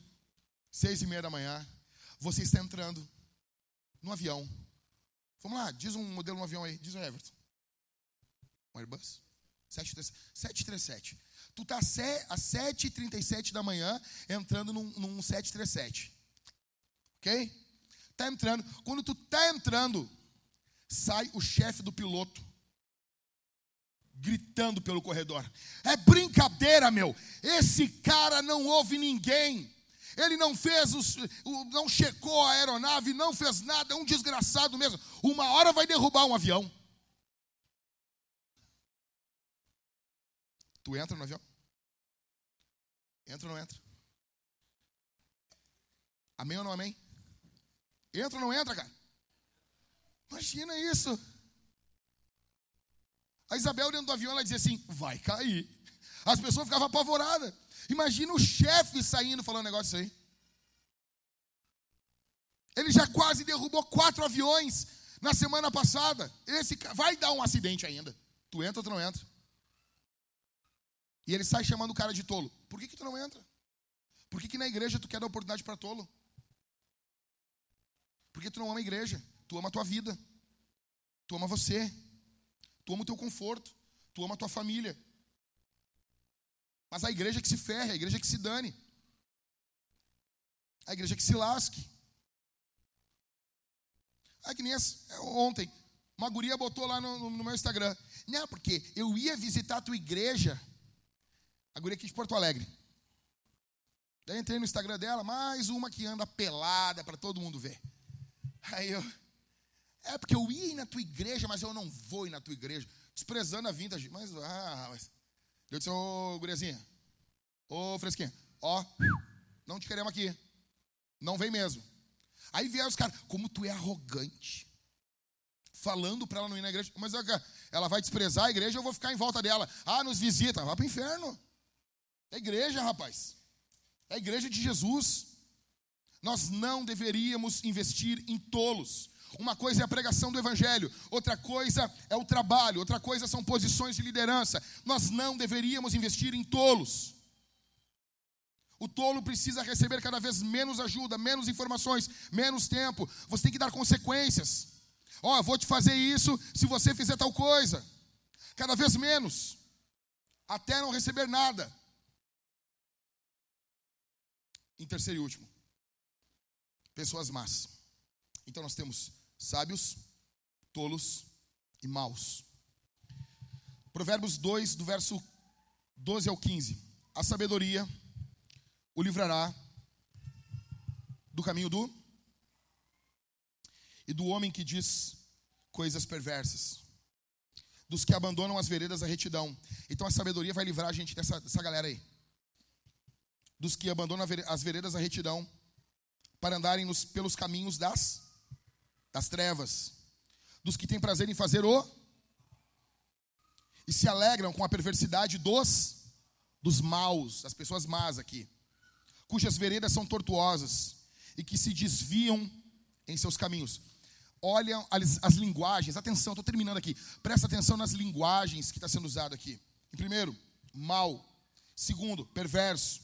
seis e meia da manhã, você está entrando no avião. Vamos lá, diz um modelo no avião aí, diz o Everton. Um Airbus? 737. Tu está às 7h37 da manhã entrando num, num 737. Ok? Está entrando. Quando tu está entrando, sai o chefe do piloto gritando pelo corredor. É brincadeira, meu. Esse cara não ouve ninguém. Ele não fez, os, não checou a aeronave, não fez nada, é um desgraçado mesmo. Uma hora vai derrubar um avião. Tu entra no avião? Entra ou não entra? Amém ou não amém? Entra ou não entra, cara? Imagina isso. A Isabel dentro do avião, ela dizia assim: vai cair. As pessoas ficavam apavoradas. Imagina o chefe saindo falando um negócio aí. Ele já quase derrubou quatro aviões na semana passada. Esse vai dar um acidente ainda. Tu entra ou tu não entra? E ele sai chamando o cara de tolo. Por que, que tu não entra? Por que, que na igreja tu quer dar oportunidade para tolo? Porque tu não ama a igreja, tu ama a tua vida, tu ama você, tu ama o teu conforto, tu ama a tua família. Mas a igreja que se ferre, a igreja que se dane, a igreja que se lasque. É que nem essa, ontem, uma guria botou lá no, no, meu Instagram. Não, porque eu ia visitar a tua igreja, a guria aqui de Porto Alegre. Daí entrei no Instagram dela, mais uma que anda pelada para todo mundo ver. Aí eu, é porque eu ia na tua igreja, mas eu não vou ir na tua igreja. Desprezando a vintage. Mas, ah, mas. Eu disse, ô, guriazinha, ô, fresquinha, ó, não te queremos aqui. Não vem mesmo. Aí vieram os caras, como tu é arrogante. Falando para ela não ir na igreja. Mas ela vai desprezar a igreja, eu vou ficar em volta dela. Ah, nos visita. Vai para o inferno. É igreja, rapaz. É a igreja de Jesus. Nós não deveríamos investir em tolos. Uma coisa é a pregação do evangelho, outra coisa é o trabalho, outra coisa são posições de liderança. Nós não deveríamos investir em tolos. O tolo precisa receber cada vez menos ajuda, menos informações, menos tempo. Você tem que dar consequências. Ó, oh, vou te fazer isso se você fizer tal coisa. Cada vez menos, até não receber nada. Em terceiro e último, pessoas más. Então nós temos sábios, tolos e maus. Provérbios 2, do verso 12 ao 15. A sabedoria o livrará do caminho do e do homem que diz coisas perversas, dos que abandonam as veredas da retidão. Então a sabedoria vai livrar a gente dessa, dessa galera aí, dos que abandonam as veredas da retidão para andarem nos, pelos caminhos das das trevas, dos que têm prazer em fazer o e se alegram com a perversidade dos dos maus, as pessoas más aqui, cujas veredas são tortuosas e que se desviam em seus caminhos. Olham as, as linguagens, atenção, estou terminando aqui. Presta atenção nas linguagens que está sendo usado aqui. Em primeiro, mal. Segundo, perverso.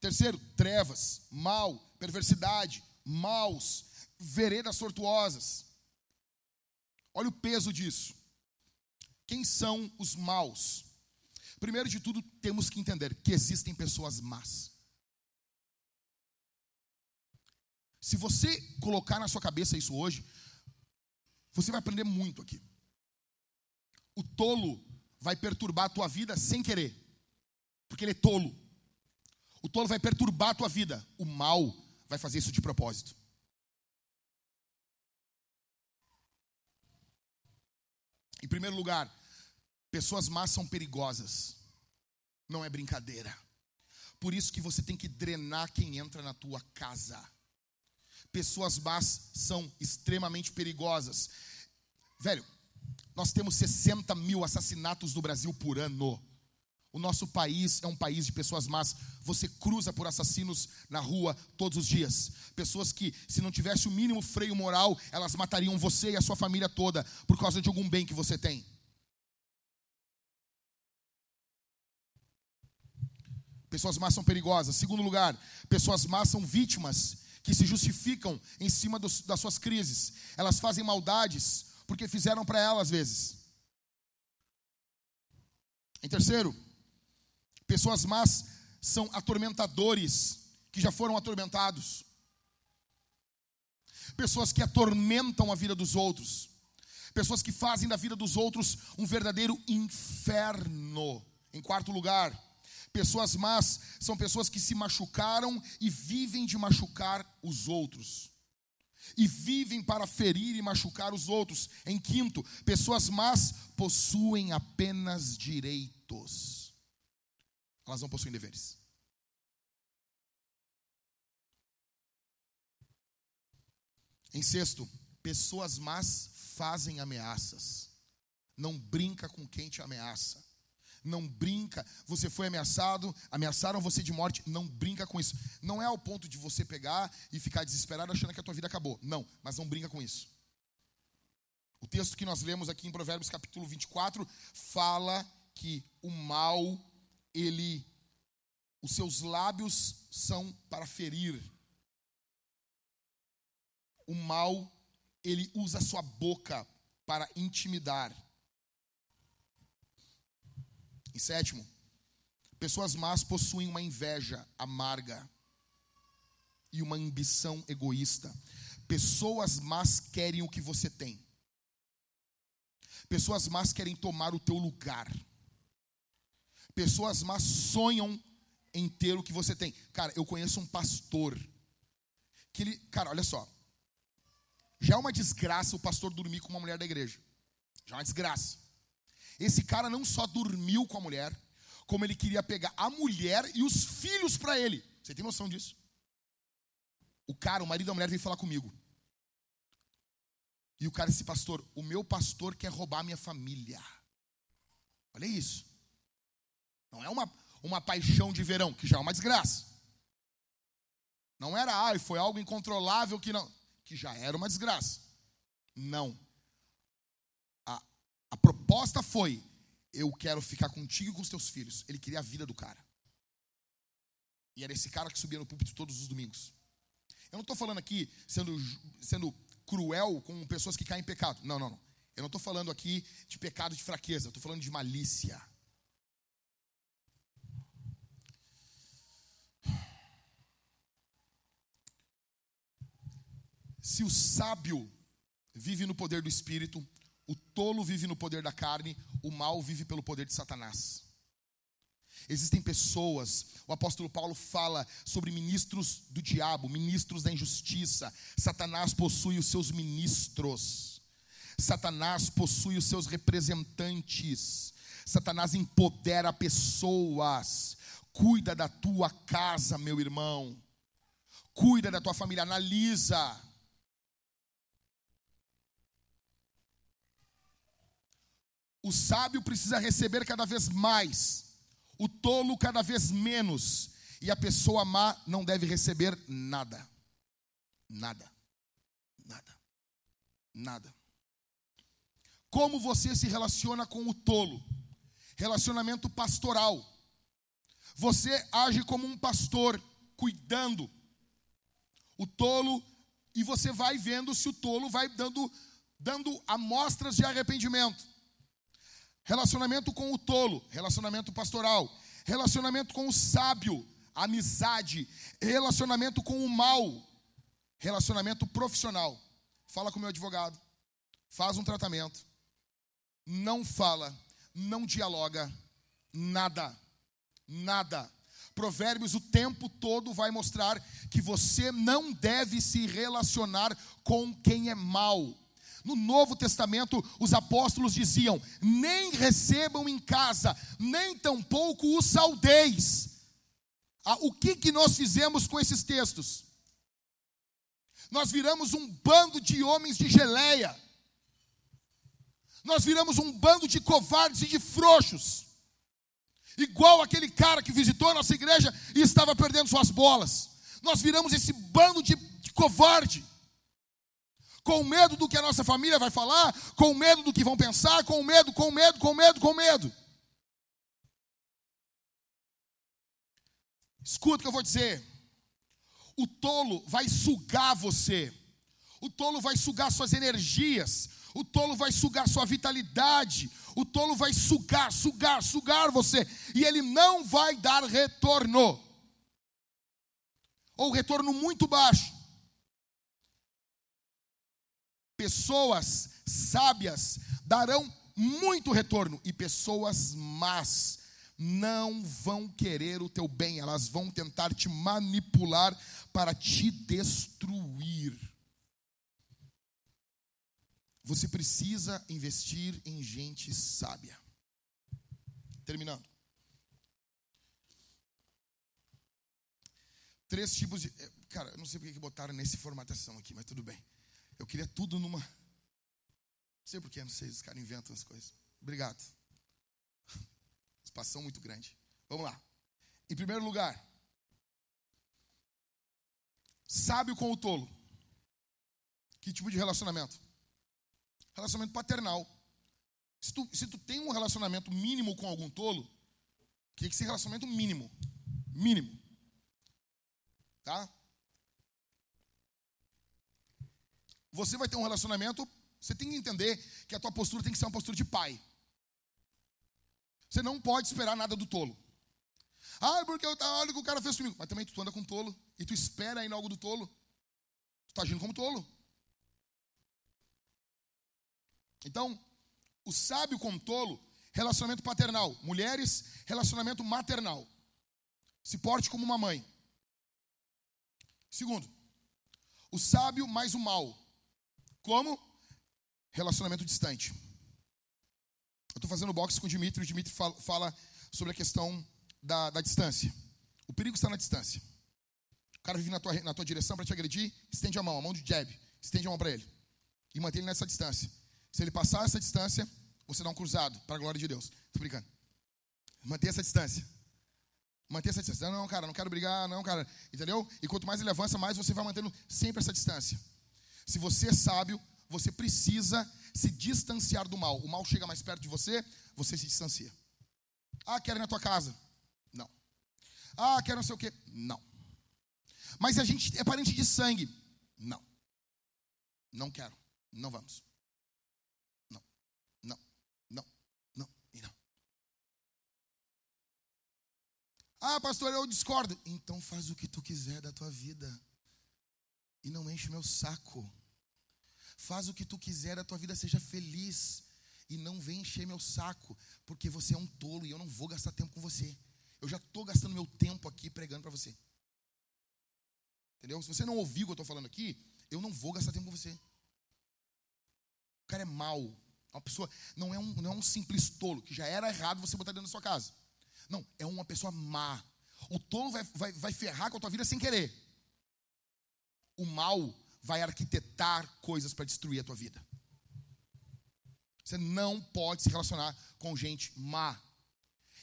Terceiro, trevas, mal, perversidade, maus veredas tortuosas. Olha o peso disso. Quem são os maus? Primeiro de tudo, temos que entender que existem pessoas más. Se você colocar na sua cabeça isso hoje, você vai aprender muito aqui. O tolo vai perturbar a tua vida sem querer, porque ele é tolo. O tolo vai perturbar a tua vida, o mal vai fazer isso de propósito. Em primeiro lugar, pessoas más são perigosas. Não é brincadeira. Por isso que você tem que drenar quem entra na tua casa. Pessoas más são extremamente perigosas. Velho, nós temos 60 mil assassinatos no Brasil por ano. O nosso país é um país de pessoas más. Você cruza por assassinos na rua todos os dias. Pessoas que, se não tivesse o mínimo freio moral, elas matariam você e a sua família toda por causa de algum bem que você tem. Pessoas más são perigosas. Segundo lugar, pessoas más são vítimas que se justificam em cima dos, das suas crises. Elas fazem maldades porque fizeram para elas às vezes. Em terceiro, Pessoas más são atormentadores que já foram atormentados. Pessoas que atormentam a vida dos outros. Pessoas que fazem da vida dos outros um verdadeiro inferno. Em quarto lugar, pessoas más são pessoas que se machucaram e vivem de machucar os outros. E vivem para ferir e machucar os outros. Em quinto, pessoas más possuem apenas direitos elas não possuem deveres. Em sexto, pessoas más fazem ameaças. Não brinca com quem te ameaça. Não brinca. Você foi ameaçado, ameaçaram você de morte. Não brinca com isso. Não é ao ponto de você pegar e ficar desesperado achando que a tua vida acabou. Não, mas não brinca com isso. O texto que nós lemos aqui em Provérbios capítulo 24 fala que o mal ele os seus lábios são para ferir. O mal, ele usa a sua boca para intimidar. Em sétimo, pessoas más possuem uma inveja amarga e uma ambição egoísta. Pessoas más querem o que você tem. Pessoas más querem tomar o teu lugar. Pessoas más sonham em ter o que você tem. Cara, eu conheço um pastor que ele, cara, olha só. Já é uma desgraça o pastor dormir com uma mulher da igreja. Já é uma desgraça. Esse cara não só dormiu com a mulher, como ele queria pegar a mulher e os filhos para ele. Você tem noção disso? O cara, o marido da mulher veio falar comigo. E o cara disse, pastor, o meu pastor quer roubar minha família. Olha isso. Não é uma, uma paixão de verão, que já é uma desgraça. Não era, ai, foi algo incontrolável que não, que já era uma desgraça. Não. A, a proposta foi: eu quero ficar contigo e com os teus filhos. Ele queria a vida do cara. E era esse cara que subia no púlpito todos os domingos. Eu não estou falando aqui sendo, sendo cruel com pessoas que caem em pecado. Não, não, não. Eu não estou falando aqui de pecado de fraqueza. Eu estou falando de malícia. Se o sábio vive no poder do espírito, o tolo vive no poder da carne, o mal vive pelo poder de Satanás. Existem pessoas, o apóstolo Paulo fala sobre ministros do diabo, ministros da injustiça. Satanás possui os seus ministros, Satanás possui os seus representantes, Satanás empodera pessoas. Cuida da tua casa, meu irmão, cuida da tua família, analisa. O sábio precisa receber cada vez mais, o tolo cada vez menos, e a pessoa má não deve receber nada. Nada. Nada. Nada. Como você se relaciona com o tolo? Relacionamento pastoral. Você age como um pastor, cuidando. O tolo, e você vai vendo se o tolo vai dando, dando amostras de arrependimento. Relacionamento com o tolo, relacionamento pastoral. Relacionamento com o sábio, amizade. Relacionamento com o mal, relacionamento profissional. Fala com o meu advogado, faz um tratamento. Não fala, não dialoga, nada, nada. Provérbios o tempo todo vai mostrar que você não deve se relacionar com quem é mal. No Novo Testamento, os apóstolos diziam: nem recebam em casa, nem tampouco os saudeis. Ah, o que, que nós fizemos com esses textos? Nós viramos um bando de homens de geleia, nós viramos um bando de covardes e de frouxos, igual aquele cara que visitou a nossa igreja e estava perdendo suas bolas. Nós viramos esse bando de, de covarde com medo do que a nossa família vai falar, com medo do que vão pensar, com medo, com medo, com medo, com medo. Escuta o que eu vou dizer. O tolo vai sugar você. O tolo vai sugar suas energias. O tolo vai sugar sua vitalidade. O tolo vai sugar, sugar, sugar você. E ele não vai dar retorno. Ou retorno muito baixo. Pessoas sábias darão muito retorno e pessoas más não vão querer o teu bem, elas vão tentar te manipular para te destruir. Você precisa investir em gente sábia. Terminando. Três tipos de. Eh, cara, eu não sei porque que botaram nesse formatação aqui, mas tudo bem. Eu queria tudo numa. Não sei porquê, não sei, os caras inventam as coisas. Obrigado. Espação muito grande. Vamos lá. Em primeiro lugar, sábio com o tolo. Que tipo de relacionamento? Relacionamento paternal. Se tu, se tu tem um relacionamento mínimo com algum tolo, que que ser relacionamento mínimo? Mínimo. Tá? Você vai ter um relacionamento, você tem que entender que a tua postura tem que ser uma postura de pai. Você não pode esperar nada do tolo. Ah, porque eu, olha o que o cara fez comigo. Mas também tu anda com tolo e tu espera ainda algo do tolo. Tu está agindo como tolo. Então, o sábio com tolo, relacionamento paternal. Mulheres, relacionamento maternal. Se porte como uma mãe. Segundo, o sábio mais o mal. Como? Relacionamento distante. Eu estou fazendo boxe com o Dimitri, o Dimitri fala, fala sobre a questão da, da, distância. O perigo está na distância. O cara vive na tua, na tua direção para te agredir, estende a mão, a mão de jab, estende a mão para ele. E mantém ele nessa distância. Se ele passar essa distância, você dá um cruzado, para a glória de Deus. Estou brincando. Mantenha essa distância. Mantenha essa distância. Não, não, cara, não quero brigar, não, cara. Entendeu? E quanto mais ele avança, mais você vai mantendo sempre essa distância. Se você é sábio, você precisa se distanciar do mal. O mal chega mais perto de você, você se distancia. Ah, quero ir na tua casa. Não. Ah, quero não sei o quê. Não. Mas a gente é parente de sangue. Não. Não quero. Não vamos. Não. Não. Não. Não. E não. Ah, pastor, eu discordo. Então faz o que tu quiser da tua vida. E não enche o meu saco. Faz o que tu quiser, a tua vida seja feliz. E não vem encher meu saco, porque você é um tolo e eu não vou gastar tempo com você. Eu já estou gastando meu tempo aqui pregando para você. Entendeu? Se você não ouvir o que eu estou falando aqui, eu não vou gastar tempo com você. O cara é mau. Uma pessoa não é um, não é um simples tolo, que já era errado você botar dentro da sua casa. Não, é uma pessoa má. O tolo vai, vai, vai ferrar com a tua vida sem querer. O mal vai arquitetar coisas para destruir a tua vida. Você não pode se relacionar com gente má.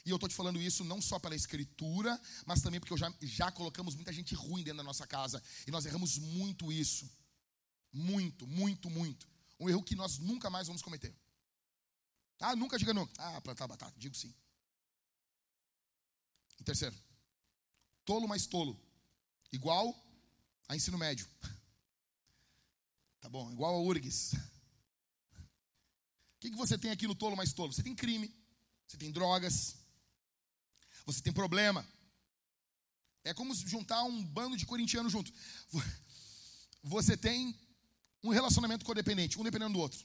E eu estou te falando isso não só pela escritura, mas também porque já, já colocamos muita gente ruim dentro da nossa casa. E nós erramos muito isso. Muito, muito, muito. Um erro que nós nunca mais vamos cometer. Ah, nunca diga não. Ah, plantar batata. Digo sim. E terceiro, tolo mais tolo. Igual a ensino médio. Tá bom, igual a URGS. O que, que você tem aqui no tolo mais tolo? Você tem crime, você tem drogas, você tem problema. É como juntar um bando de corintianos junto. Você tem um relacionamento codependente, um dependendo do outro.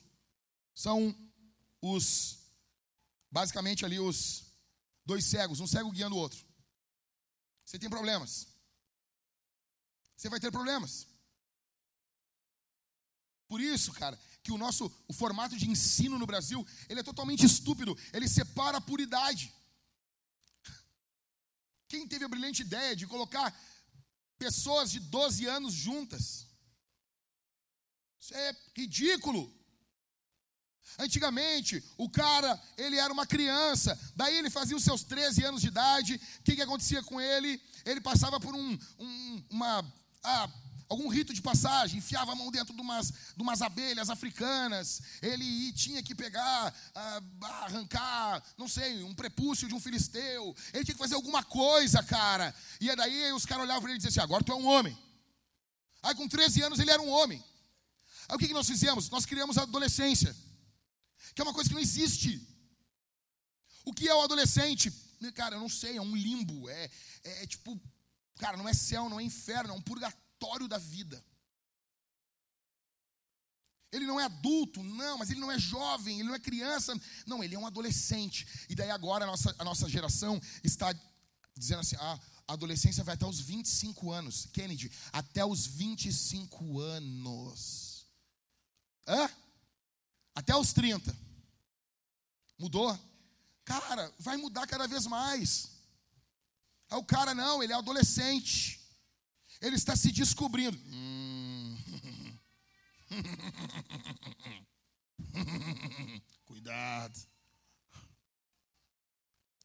São os, basicamente ali, os dois cegos, um cego guiando o outro. Você tem problemas. Você vai ter problemas. Por isso, cara, que o nosso o formato de ensino no Brasil, ele é totalmente estúpido. Ele separa por idade. Quem teve a brilhante ideia de colocar pessoas de 12 anos juntas? Isso é ridículo. Antigamente, o cara, ele era uma criança, daí ele fazia os seus 13 anos de idade, o que, que acontecia com ele? Ele passava por um, um uma, ah, algum rito de passagem, enfiava a mão dentro de umas, de umas abelhas africanas, ele tinha que pegar, ah, arrancar, não sei, um prepúcio de um filisteu, ele tinha que fazer alguma coisa, cara. E daí os caras olhavam para ele e diziam assim: agora tu é um homem. Aí com 13 anos ele era um homem. Aí o que, que nós fizemos? Nós criamos a adolescência, que é uma coisa que não existe. O que é o adolescente? Cara, eu não sei, é um limbo, é, é, é tipo, cara, não é céu, não é inferno, é um purgatório da vida. Ele não é adulto, não, mas ele não é jovem, ele não é criança, não, ele é um adolescente. E daí agora a nossa, a nossa geração está dizendo assim: ah, a adolescência vai até os 25 anos. Kennedy, até os 25 anos. Hã? Até os 30. Mudou? Cara, vai mudar cada vez mais. Aí o cara, não, ele é adolescente. Ele está se descobrindo. Cuidado.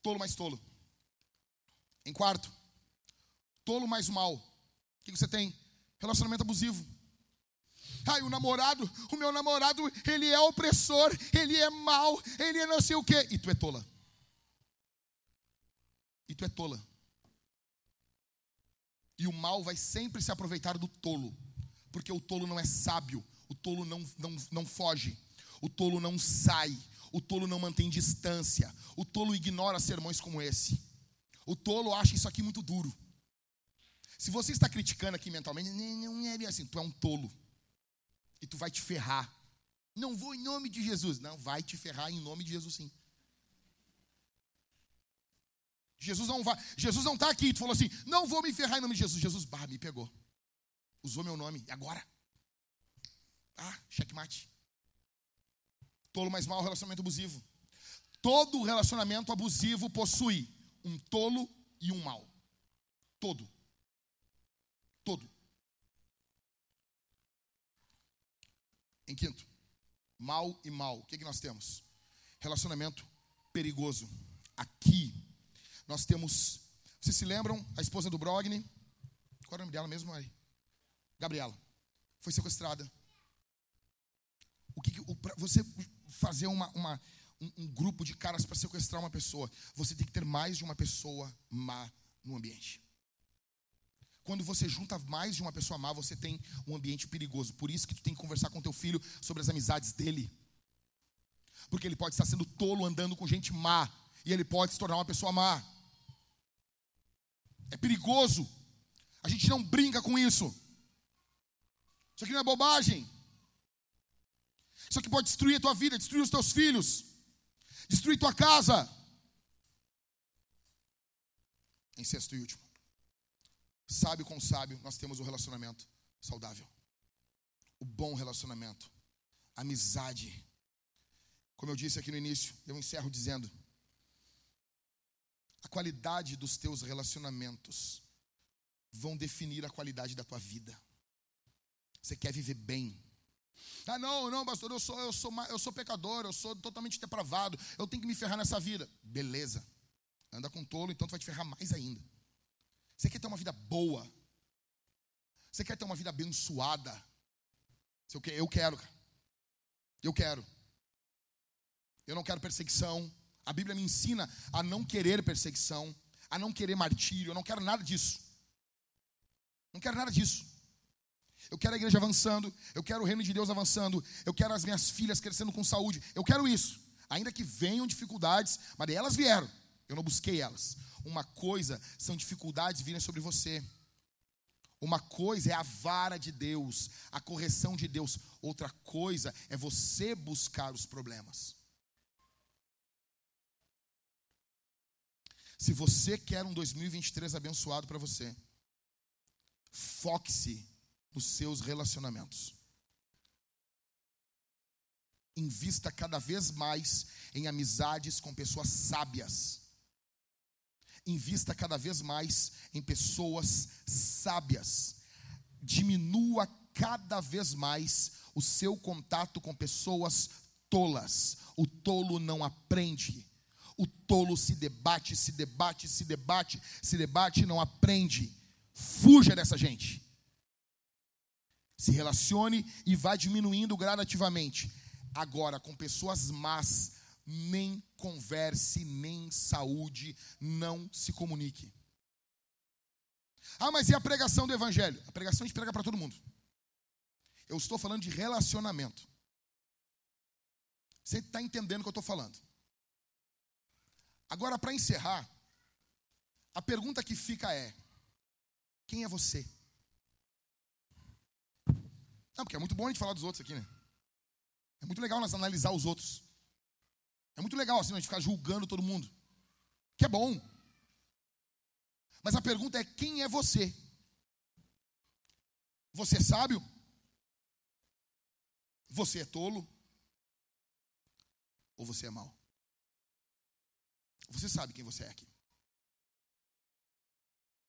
Tolo mais tolo. Em quarto, tolo mais mal. O que você tem? Relacionamento abusivo. Ai, o namorado, o meu namorado, ele é opressor, ele é mau, ele é não sei o quê. E tu é tola. E tu é tola. E o mal vai sempre se aproveitar do tolo, porque o tolo não é sábio, o tolo não, não, não foge, o tolo não sai, o tolo não mantém distância, o tolo ignora sermões como esse. O tolo acha isso aqui muito duro. Se você está criticando aqui mentalmente, não é assim, tu é um tolo. E tu vai te ferrar. Não vou em nome de Jesus. Não, vai te ferrar em nome de Jesus sim. Jesus não vai, Jesus não está aqui. Tu falou assim: não vou me ferrar em nome de Jesus. Jesus, bah, me pegou. Usou meu nome. E agora? Ah, checkmate. Tolo mais mal, relacionamento abusivo. Todo relacionamento abusivo possui um tolo e um mal. Todo. Todo. Em quinto, mal e mal. O que, que nós temos? Relacionamento perigoso. Aqui nós temos, vocês se lembram, a esposa do Brogni? Qual é o nome dela mesmo aí? Gabriela. Foi sequestrada. que, que para você fazer uma, uma um, um grupo de caras para sequestrar uma pessoa, você tem que ter mais de uma pessoa má no ambiente. Quando você junta mais de uma pessoa má, você tem um ambiente perigoso. Por isso que tu tem que conversar com teu filho sobre as amizades dele. Porque ele pode estar sendo tolo andando com gente má. E ele pode se tornar uma pessoa má. É perigoso. A gente não brinca com isso. Isso aqui não é bobagem. Isso aqui pode destruir a tua vida, destruir os teus filhos, destruir tua casa. Em sexto e último, sábio com sábio, nós temos um relacionamento saudável, o bom relacionamento, amizade. Como eu disse aqui no início, eu encerro dizendo: a qualidade dos teus relacionamentos vão definir a qualidade da tua vida. Você quer viver bem, ah, não, não, pastor, eu sou, eu sou, eu sou pecador, eu sou totalmente depravado, eu tenho que me ferrar nessa vida. Beleza. Anda com tolo, então tu vai te ferrar mais ainda. Você quer ter uma vida boa? Você quer ter uma vida abençoada? Eu quero, cara. Eu quero. Eu não quero perseguição. A Bíblia me ensina a não querer perseguição, a não querer martírio. Eu não quero nada disso. Não quero nada disso. Eu quero a igreja avançando, eu quero o reino de Deus avançando, eu quero as minhas filhas crescendo com saúde. Eu quero isso. Ainda que venham dificuldades, mas elas vieram. Eu não busquei elas. Uma coisa são dificuldades virem sobre você. Uma coisa é a vara de Deus, a correção de Deus. Outra coisa é você buscar os problemas. Se você quer um 2023 abençoado para você, foque-se nos seus relacionamentos. Invista cada vez mais em amizades com pessoas sábias. Invista cada vez mais em pessoas sábias. Diminua cada vez mais o seu contato com pessoas tolas. O tolo não aprende. O tolo se debate, se debate, se debate, se debate não aprende. Fuja dessa gente se relacione e vá diminuindo gradativamente. Agora, com pessoas más, nem converse, nem saúde, não se comunique. Ah, mas e a pregação do evangelho? A pregação a gente prega para todo mundo. Eu estou falando de relacionamento. Você está entendendo o que eu estou falando? Agora, para encerrar, a pergunta que fica é: quem é você? Não, porque é muito bom a gente falar dos outros aqui, né? É muito legal nós analisar os outros. É muito legal assim a gente ficar julgando todo mundo. Que é bom. Mas a pergunta é: quem é você? Você é sábio? Você é tolo? Ou você é mau? Você sabe quem você é aqui.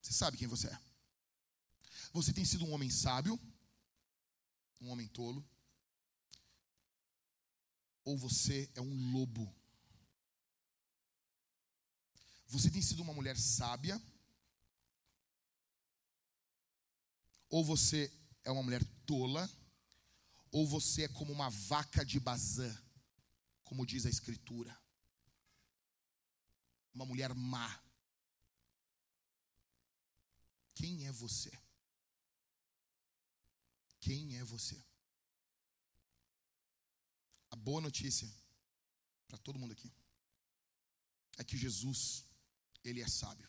Você sabe quem você é. Você tem sido um homem sábio um homem tolo, ou você é um lobo. Você tem sido uma mulher sábia, ou você é uma mulher tola, ou você é como uma vaca de Bazã, como diz a Escritura. Uma mulher má. Quem é você? Quem é você? A boa notícia para todo mundo aqui é que Jesus, ele é sábio.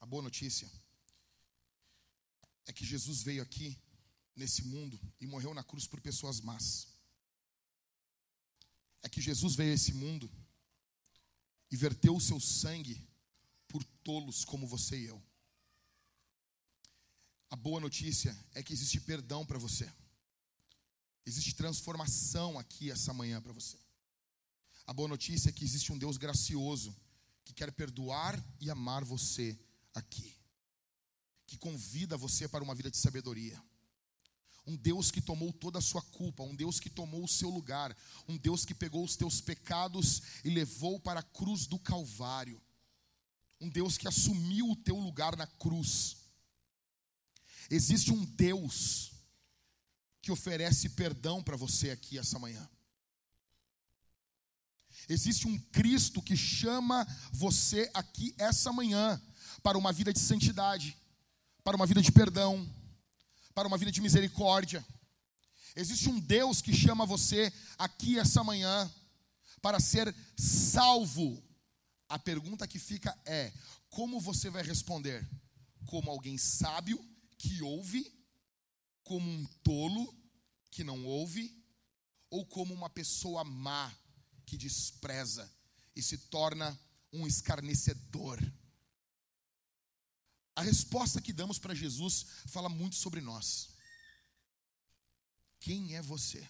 A boa notícia é que Jesus veio aqui nesse mundo e morreu na cruz por pessoas más. É que Jesus veio a esse mundo e verteu o seu sangue por tolos como você e eu. A boa notícia é que existe perdão para você. Existe transformação aqui essa manhã para você. A boa notícia é que existe um Deus gracioso que quer perdoar e amar você aqui. Que convida você para uma vida de sabedoria. Um Deus que tomou toda a sua culpa, um Deus que tomou o seu lugar, um Deus que pegou os teus pecados e levou para a cruz do Calvário. Um Deus que assumiu o teu lugar na cruz Existe um Deus que oferece perdão para você aqui essa manhã. Existe um Cristo que chama você aqui essa manhã para uma vida de santidade, para uma vida de perdão, para uma vida de misericórdia. Existe um Deus que chama você aqui essa manhã para ser salvo. A pergunta que fica é: como você vai responder? Como alguém sábio que ouve, como um tolo que não ouve, ou como uma pessoa má que despreza e se torna um escarnecedor? A resposta que damos para Jesus fala muito sobre nós. Quem é você?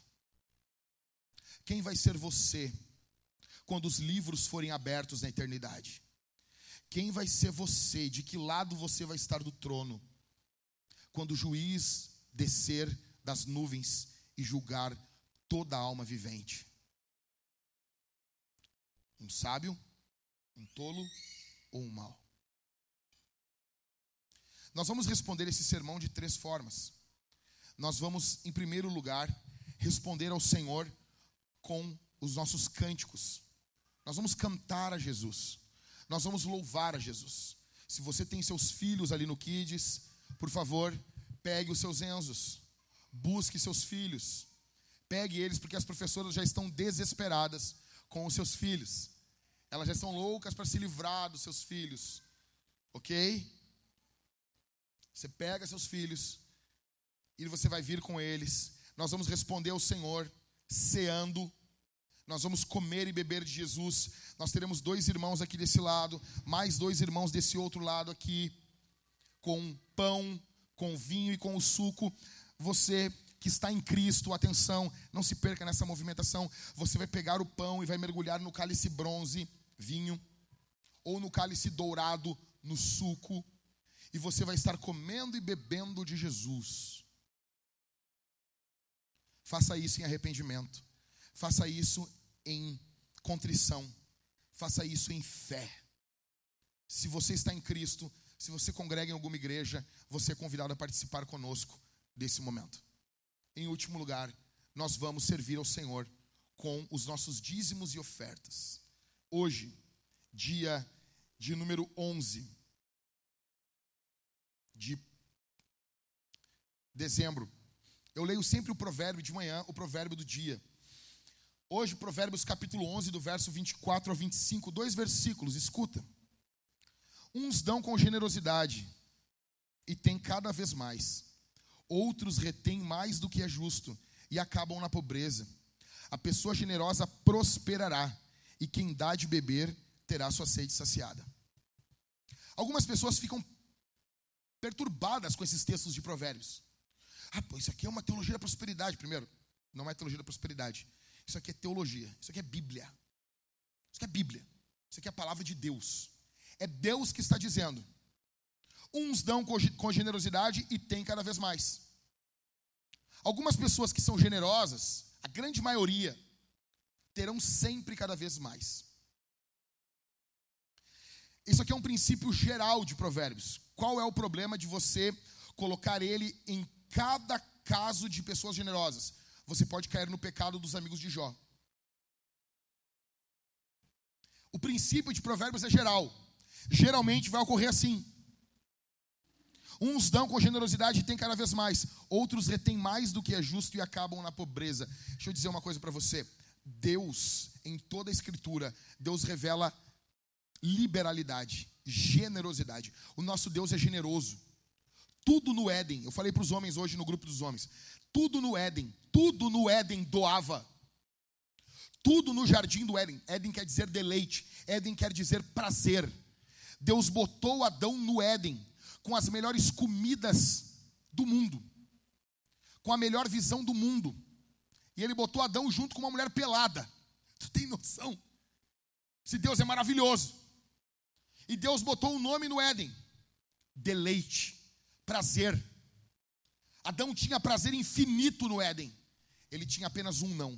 Quem vai ser você quando os livros forem abertos na eternidade? Quem vai ser você? De que lado você vai estar do trono? Quando o juiz descer das nuvens e julgar toda a alma vivente. Um sábio, um tolo ou um mau? Nós vamos responder esse sermão de três formas nós vamos, em primeiro lugar, responder ao Senhor com os nossos cânticos. Nós vamos cantar a Jesus. Nós vamos louvar a Jesus. Se você tem seus filhos ali no Kids, por favor, pegue os seus enzos. Busque seus filhos. Pegue eles, porque as professoras já estão desesperadas com os seus filhos. Elas já estão loucas para se livrar dos seus filhos. Ok? Você pega seus filhos, e você vai vir com eles. Nós vamos responder ao Senhor, ceando. Nós vamos comer e beber de Jesus. Nós teremos dois irmãos aqui desse lado, mais dois irmãos desse outro lado aqui, com pão, com vinho e com o suco. Você que está em Cristo, atenção, não se perca nessa movimentação. Você vai pegar o pão e vai mergulhar no cálice bronze, vinho, ou no cálice dourado, no suco, e você vai estar comendo e bebendo de Jesus. Faça isso em arrependimento. Faça isso em contrição. Faça isso em fé. Se você está em Cristo, se você congrega em alguma igreja, você é convidado a participar conosco desse momento. Em último lugar, nós vamos servir ao Senhor com os nossos dízimos e ofertas. Hoje, dia de número 11 de dezembro eu leio sempre o provérbio de manhã, o provérbio do dia. Hoje, Provérbios capítulo 11, do verso 24 ao 25, dois versículos, escuta. Uns dão com generosidade e têm cada vez mais. Outros retêm mais do que é justo e acabam na pobreza. A pessoa generosa prosperará e quem dá de beber terá sua sede saciada. Algumas pessoas ficam perturbadas com esses textos de Provérbios. Ah, pô, isso aqui é uma teologia da prosperidade. Primeiro, não é teologia da prosperidade. Isso aqui é teologia. Isso aqui é Bíblia. Isso aqui é Bíblia. Isso aqui é a palavra de Deus. É Deus que está dizendo. Uns dão com generosidade e têm cada vez mais. Algumas pessoas que são generosas, a grande maioria, terão sempre cada vez mais. Isso aqui é um princípio geral de Provérbios. Qual é o problema de você colocar ele em cada caso de pessoas generosas, você pode cair no pecado dos amigos de Jó. O princípio de Provérbios é geral. Geralmente vai ocorrer assim. Uns dão com generosidade e têm cada vez mais, outros retêm mais do que é justo e acabam na pobreza. Deixa eu dizer uma coisa para você. Deus, em toda a Escritura, Deus revela liberalidade, generosidade. O nosso Deus é generoso. Tudo no Éden, eu falei para os homens hoje no grupo dos homens, tudo no Éden, tudo no Éden doava. Tudo no jardim do Éden. Éden quer dizer deleite, Éden quer dizer prazer. Deus botou Adão no Éden com as melhores comidas do mundo, com a melhor visão do mundo. E ele botou Adão junto com uma mulher pelada. Tu tem noção? Se Deus é maravilhoso. E Deus botou um nome no Éden: deleite prazer. Adão tinha prazer infinito no Éden. Ele tinha apenas um não.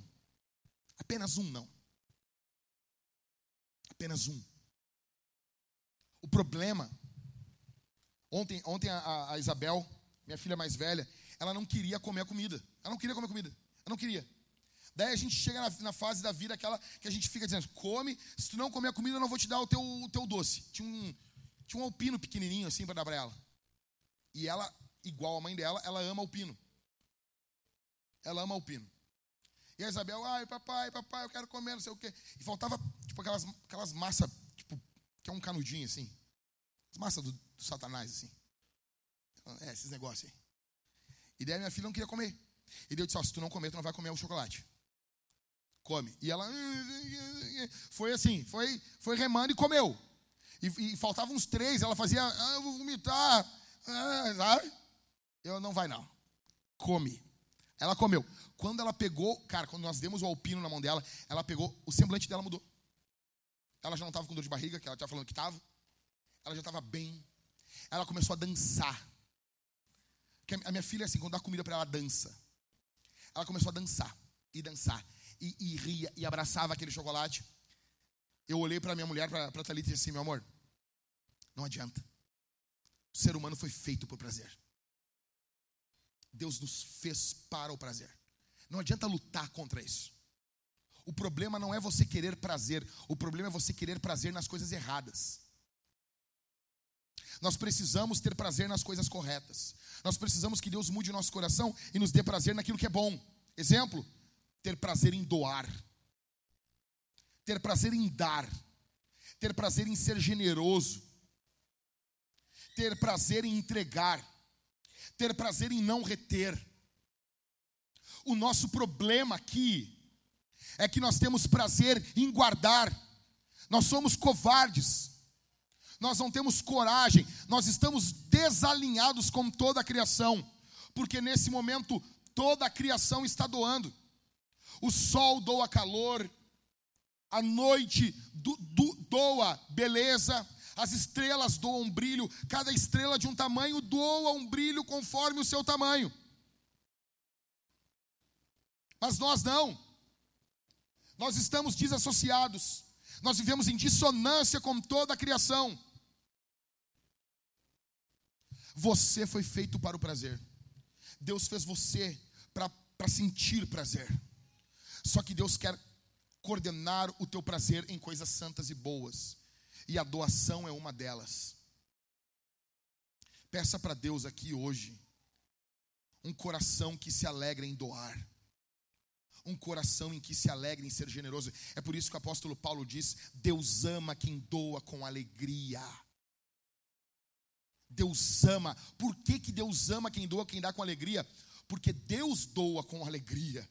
Apenas um não. Apenas um. O problema. Ontem, ontem a, a Isabel, minha filha mais velha, ela não queria comer a comida. Ela não queria comer comida. Ela não queria. Daí a gente chega na, na, fase da vida aquela que a gente fica dizendo: come, se tu não comer a comida, eu não vou te dar o teu, o teu doce. Tinha um, tinha um alpino pequenininho assim para dar para ela. E ela, igual a mãe dela, ela ama alpino. Ela ama alpino. E a Isabel, ai, papai, papai, eu quero comer, não sei o quê. E faltava, tipo, aquelas, aquelas massas, tipo, que é um canudinho assim. As massas do, do satanás, assim. É, esses negócios aí. E daí minha filha não queria comer. E eu disse, ó, se tu não comer, tu não vai comer o chocolate. Come. E ela foi assim, foi, foi remando e comeu. E, e faltavam uns três, ela fazia, ah, eu vou vomitar. Ah? Eu não vai não. Come. Ela comeu. Quando ela pegou, cara, quando nós demos o alpino na mão dela, ela pegou, o semblante dela mudou. Ela já não estava com dor de barriga, que ela estava falando que estava. Ela já estava bem. Ela começou a dançar. a minha filha, assim, quando dá comida para ela, dança. Ela começou a dançar, e dançar, e, e ria, e abraçava aquele chocolate. Eu olhei para minha mulher, para a Thalita, e disse assim: meu amor, não adianta. O ser humano foi feito por prazer. Deus nos fez para o prazer. Não adianta lutar contra isso. O problema não é você querer prazer, o problema é você querer prazer nas coisas erradas. Nós precisamos ter prazer nas coisas corretas. Nós precisamos que Deus mude o nosso coração e nos dê prazer naquilo que é bom. Exemplo: ter prazer em doar, ter prazer em dar, ter prazer em ser generoso, ter prazer em entregar, ter prazer em não reter. O nosso problema aqui é que nós temos prazer em guardar, nós somos covardes, nós não temos coragem, nós estamos desalinhados com toda a criação, porque nesse momento toda a criação está doando. O sol doa calor, a noite do, do, doa beleza, as estrelas doam brilho, cada estrela de um tamanho doa um brilho conforme o seu tamanho. Mas nós não. Nós estamos desassociados. Nós vivemos em dissonância com toda a criação. Você foi feito para o prazer. Deus fez você para sentir prazer. Só que Deus quer coordenar o teu prazer em coisas santas e boas. E a doação é uma delas. Peça para Deus aqui hoje um coração que se alegra em doar. Um coração em que se alegra em ser generoso. É por isso que o apóstolo Paulo diz: Deus ama quem doa com alegria. Deus ama. Por que, que Deus ama quem doa, quem dá com alegria? Porque Deus doa com alegria.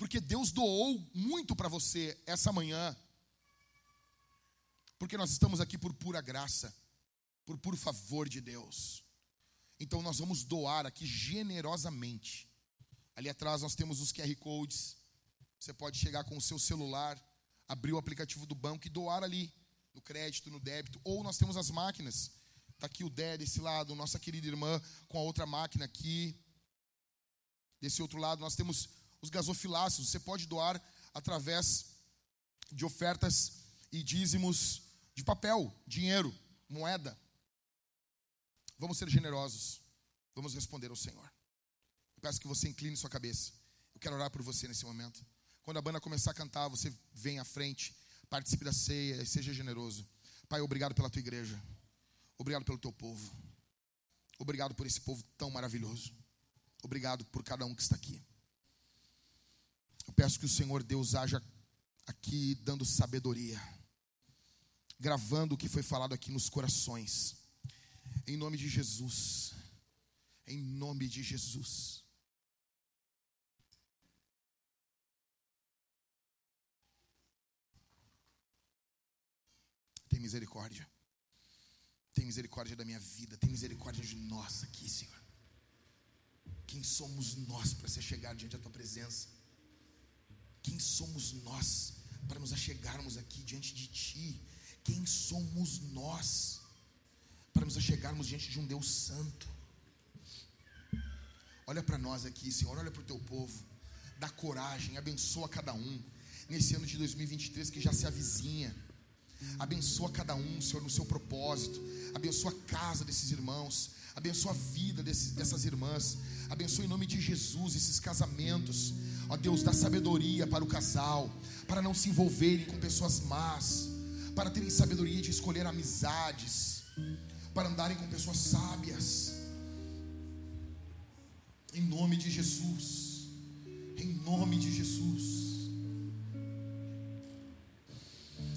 Porque Deus doou muito para você essa manhã. Porque nós estamos aqui por pura graça, por puro favor de Deus. Então nós vamos doar aqui generosamente. Ali atrás nós temos os QR Codes. Você pode chegar com o seu celular, abrir o aplicativo do banco e doar ali, no crédito, no débito. Ou nós temos as máquinas Está aqui o Dé desse lado, nossa querida irmã com a outra máquina aqui. Desse outro lado, nós temos os gasofiláceos. Você pode doar através de ofertas e dízimos de papel, dinheiro, moeda. Vamos ser generosos. Vamos responder ao Senhor. Eu peço que você incline sua cabeça. Eu quero orar por você nesse momento. Quando a banda começar a cantar, você vem à frente, participe da ceia e seja generoso. Pai, obrigado pela tua igreja. Obrigado pelo teu povo. Obrigado por esse povo tão maravilhoso. Obrigado por cada um que está aqui. Eu peço que o Senhor Deus haja aqui dando sabedoria, gravando o que foi falado aqui nos corações. Em nome de Jesus. Em nome de Jesus. Tem misericórdia. Tem misericórdia da minha vida, tem misericórdia de nós aqui, Senhor. Quem somos nós para se chegar diante da tua presença? Quem somos nós para nos achegarmos aqui diante de ti? Quem somos nós para nos achegarmos diante de um Deus santo? Olha para nós aqui, Senhor, olha para o teu povo. Dá coragem, abençoa cada um nesse ano de 2023 que já se avizinha Abençoa cada um, Senhor, no seu propósito. Abençoa a casa desses irmãos. Abençoa a vida dessas irmãs. Abençoa em nome de Jesus esses casamentos. Ó Deus, dá sabedoria para o casal, para não se envolverem com pessoas más, para terem sabedoria de escolher amizades, para andarem com pessoas sábias. Em nome de Jesus. Em nome de Jesus.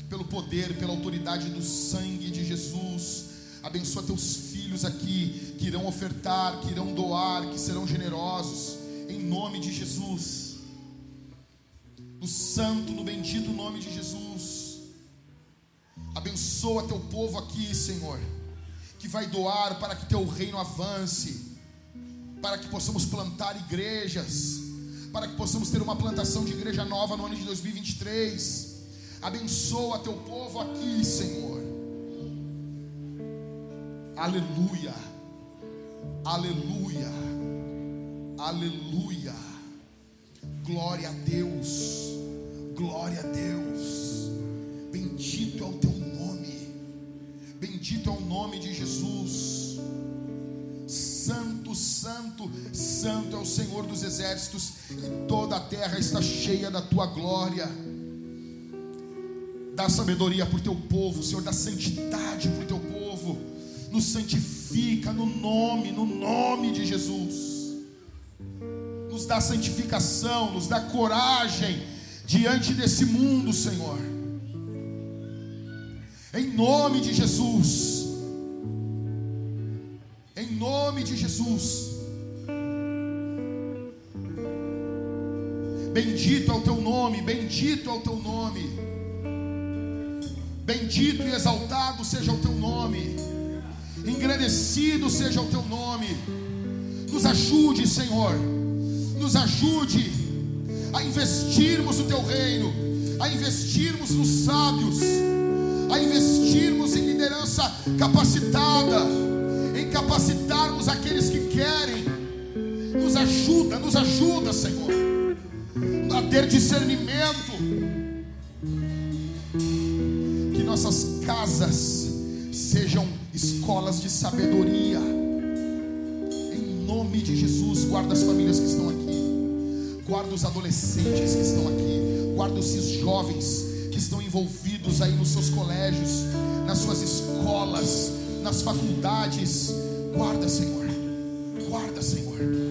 Pelo poder, pela autoridade do sangue de Jesus. Abençoa teus filhos aqui que irão ofertar, que irão doar, que serão generosos. Em nome de Jesus. No santo, no bendito nome de Jesus. Abençoa teu povo aqui, Senhor, que vai doar para que teu reino avance para que possamos plantar igrejas, para que possamos ter uma plantação de igreja nova no ano de 2023. Abençoa teu povo aqui, Senhor. Aleluia, aleluia, aleluia. Glória a Deus, glória a Deus. Bendito é o teu nome, bendito é o nome de Jesus. Santo, santo, santo é o Senhor dos exércitos, e toda a terra está cheia da tua glória. Dá sabedoria para o teu povo, Senhor, dá santidade para o teu povo, nos santifica no nome, no nome de Jesus, nos dá santificação, nos dá coragem diante desse mundo, Senhor, em nome de Jesus em nome de Jesus. Bendito é o teu nome, bendito é o teu nome. Bendito e exaltado seja o teu nome. Engrandecido seja o teu nome. Nos ajude, Senhor. Nos ajude a investirmos no teu reino, a investirmos nos sábios, a investirmos em liderança capacitada em capacitarmos aqueles que querem. Nos ajuda, nos ajuda, Senhor, a ter discernimento. Que nossas casas sejam escolas de sabedoria. Em nome de Jesus, guarda as famílias que estão aqui, guarda os adolescentes que estão aqui, guarda os jovens que estão envolvidos aí nos seus colégios, nas suas escolas nas faculdades. Guarda, Senhor. Guarda, Senhor.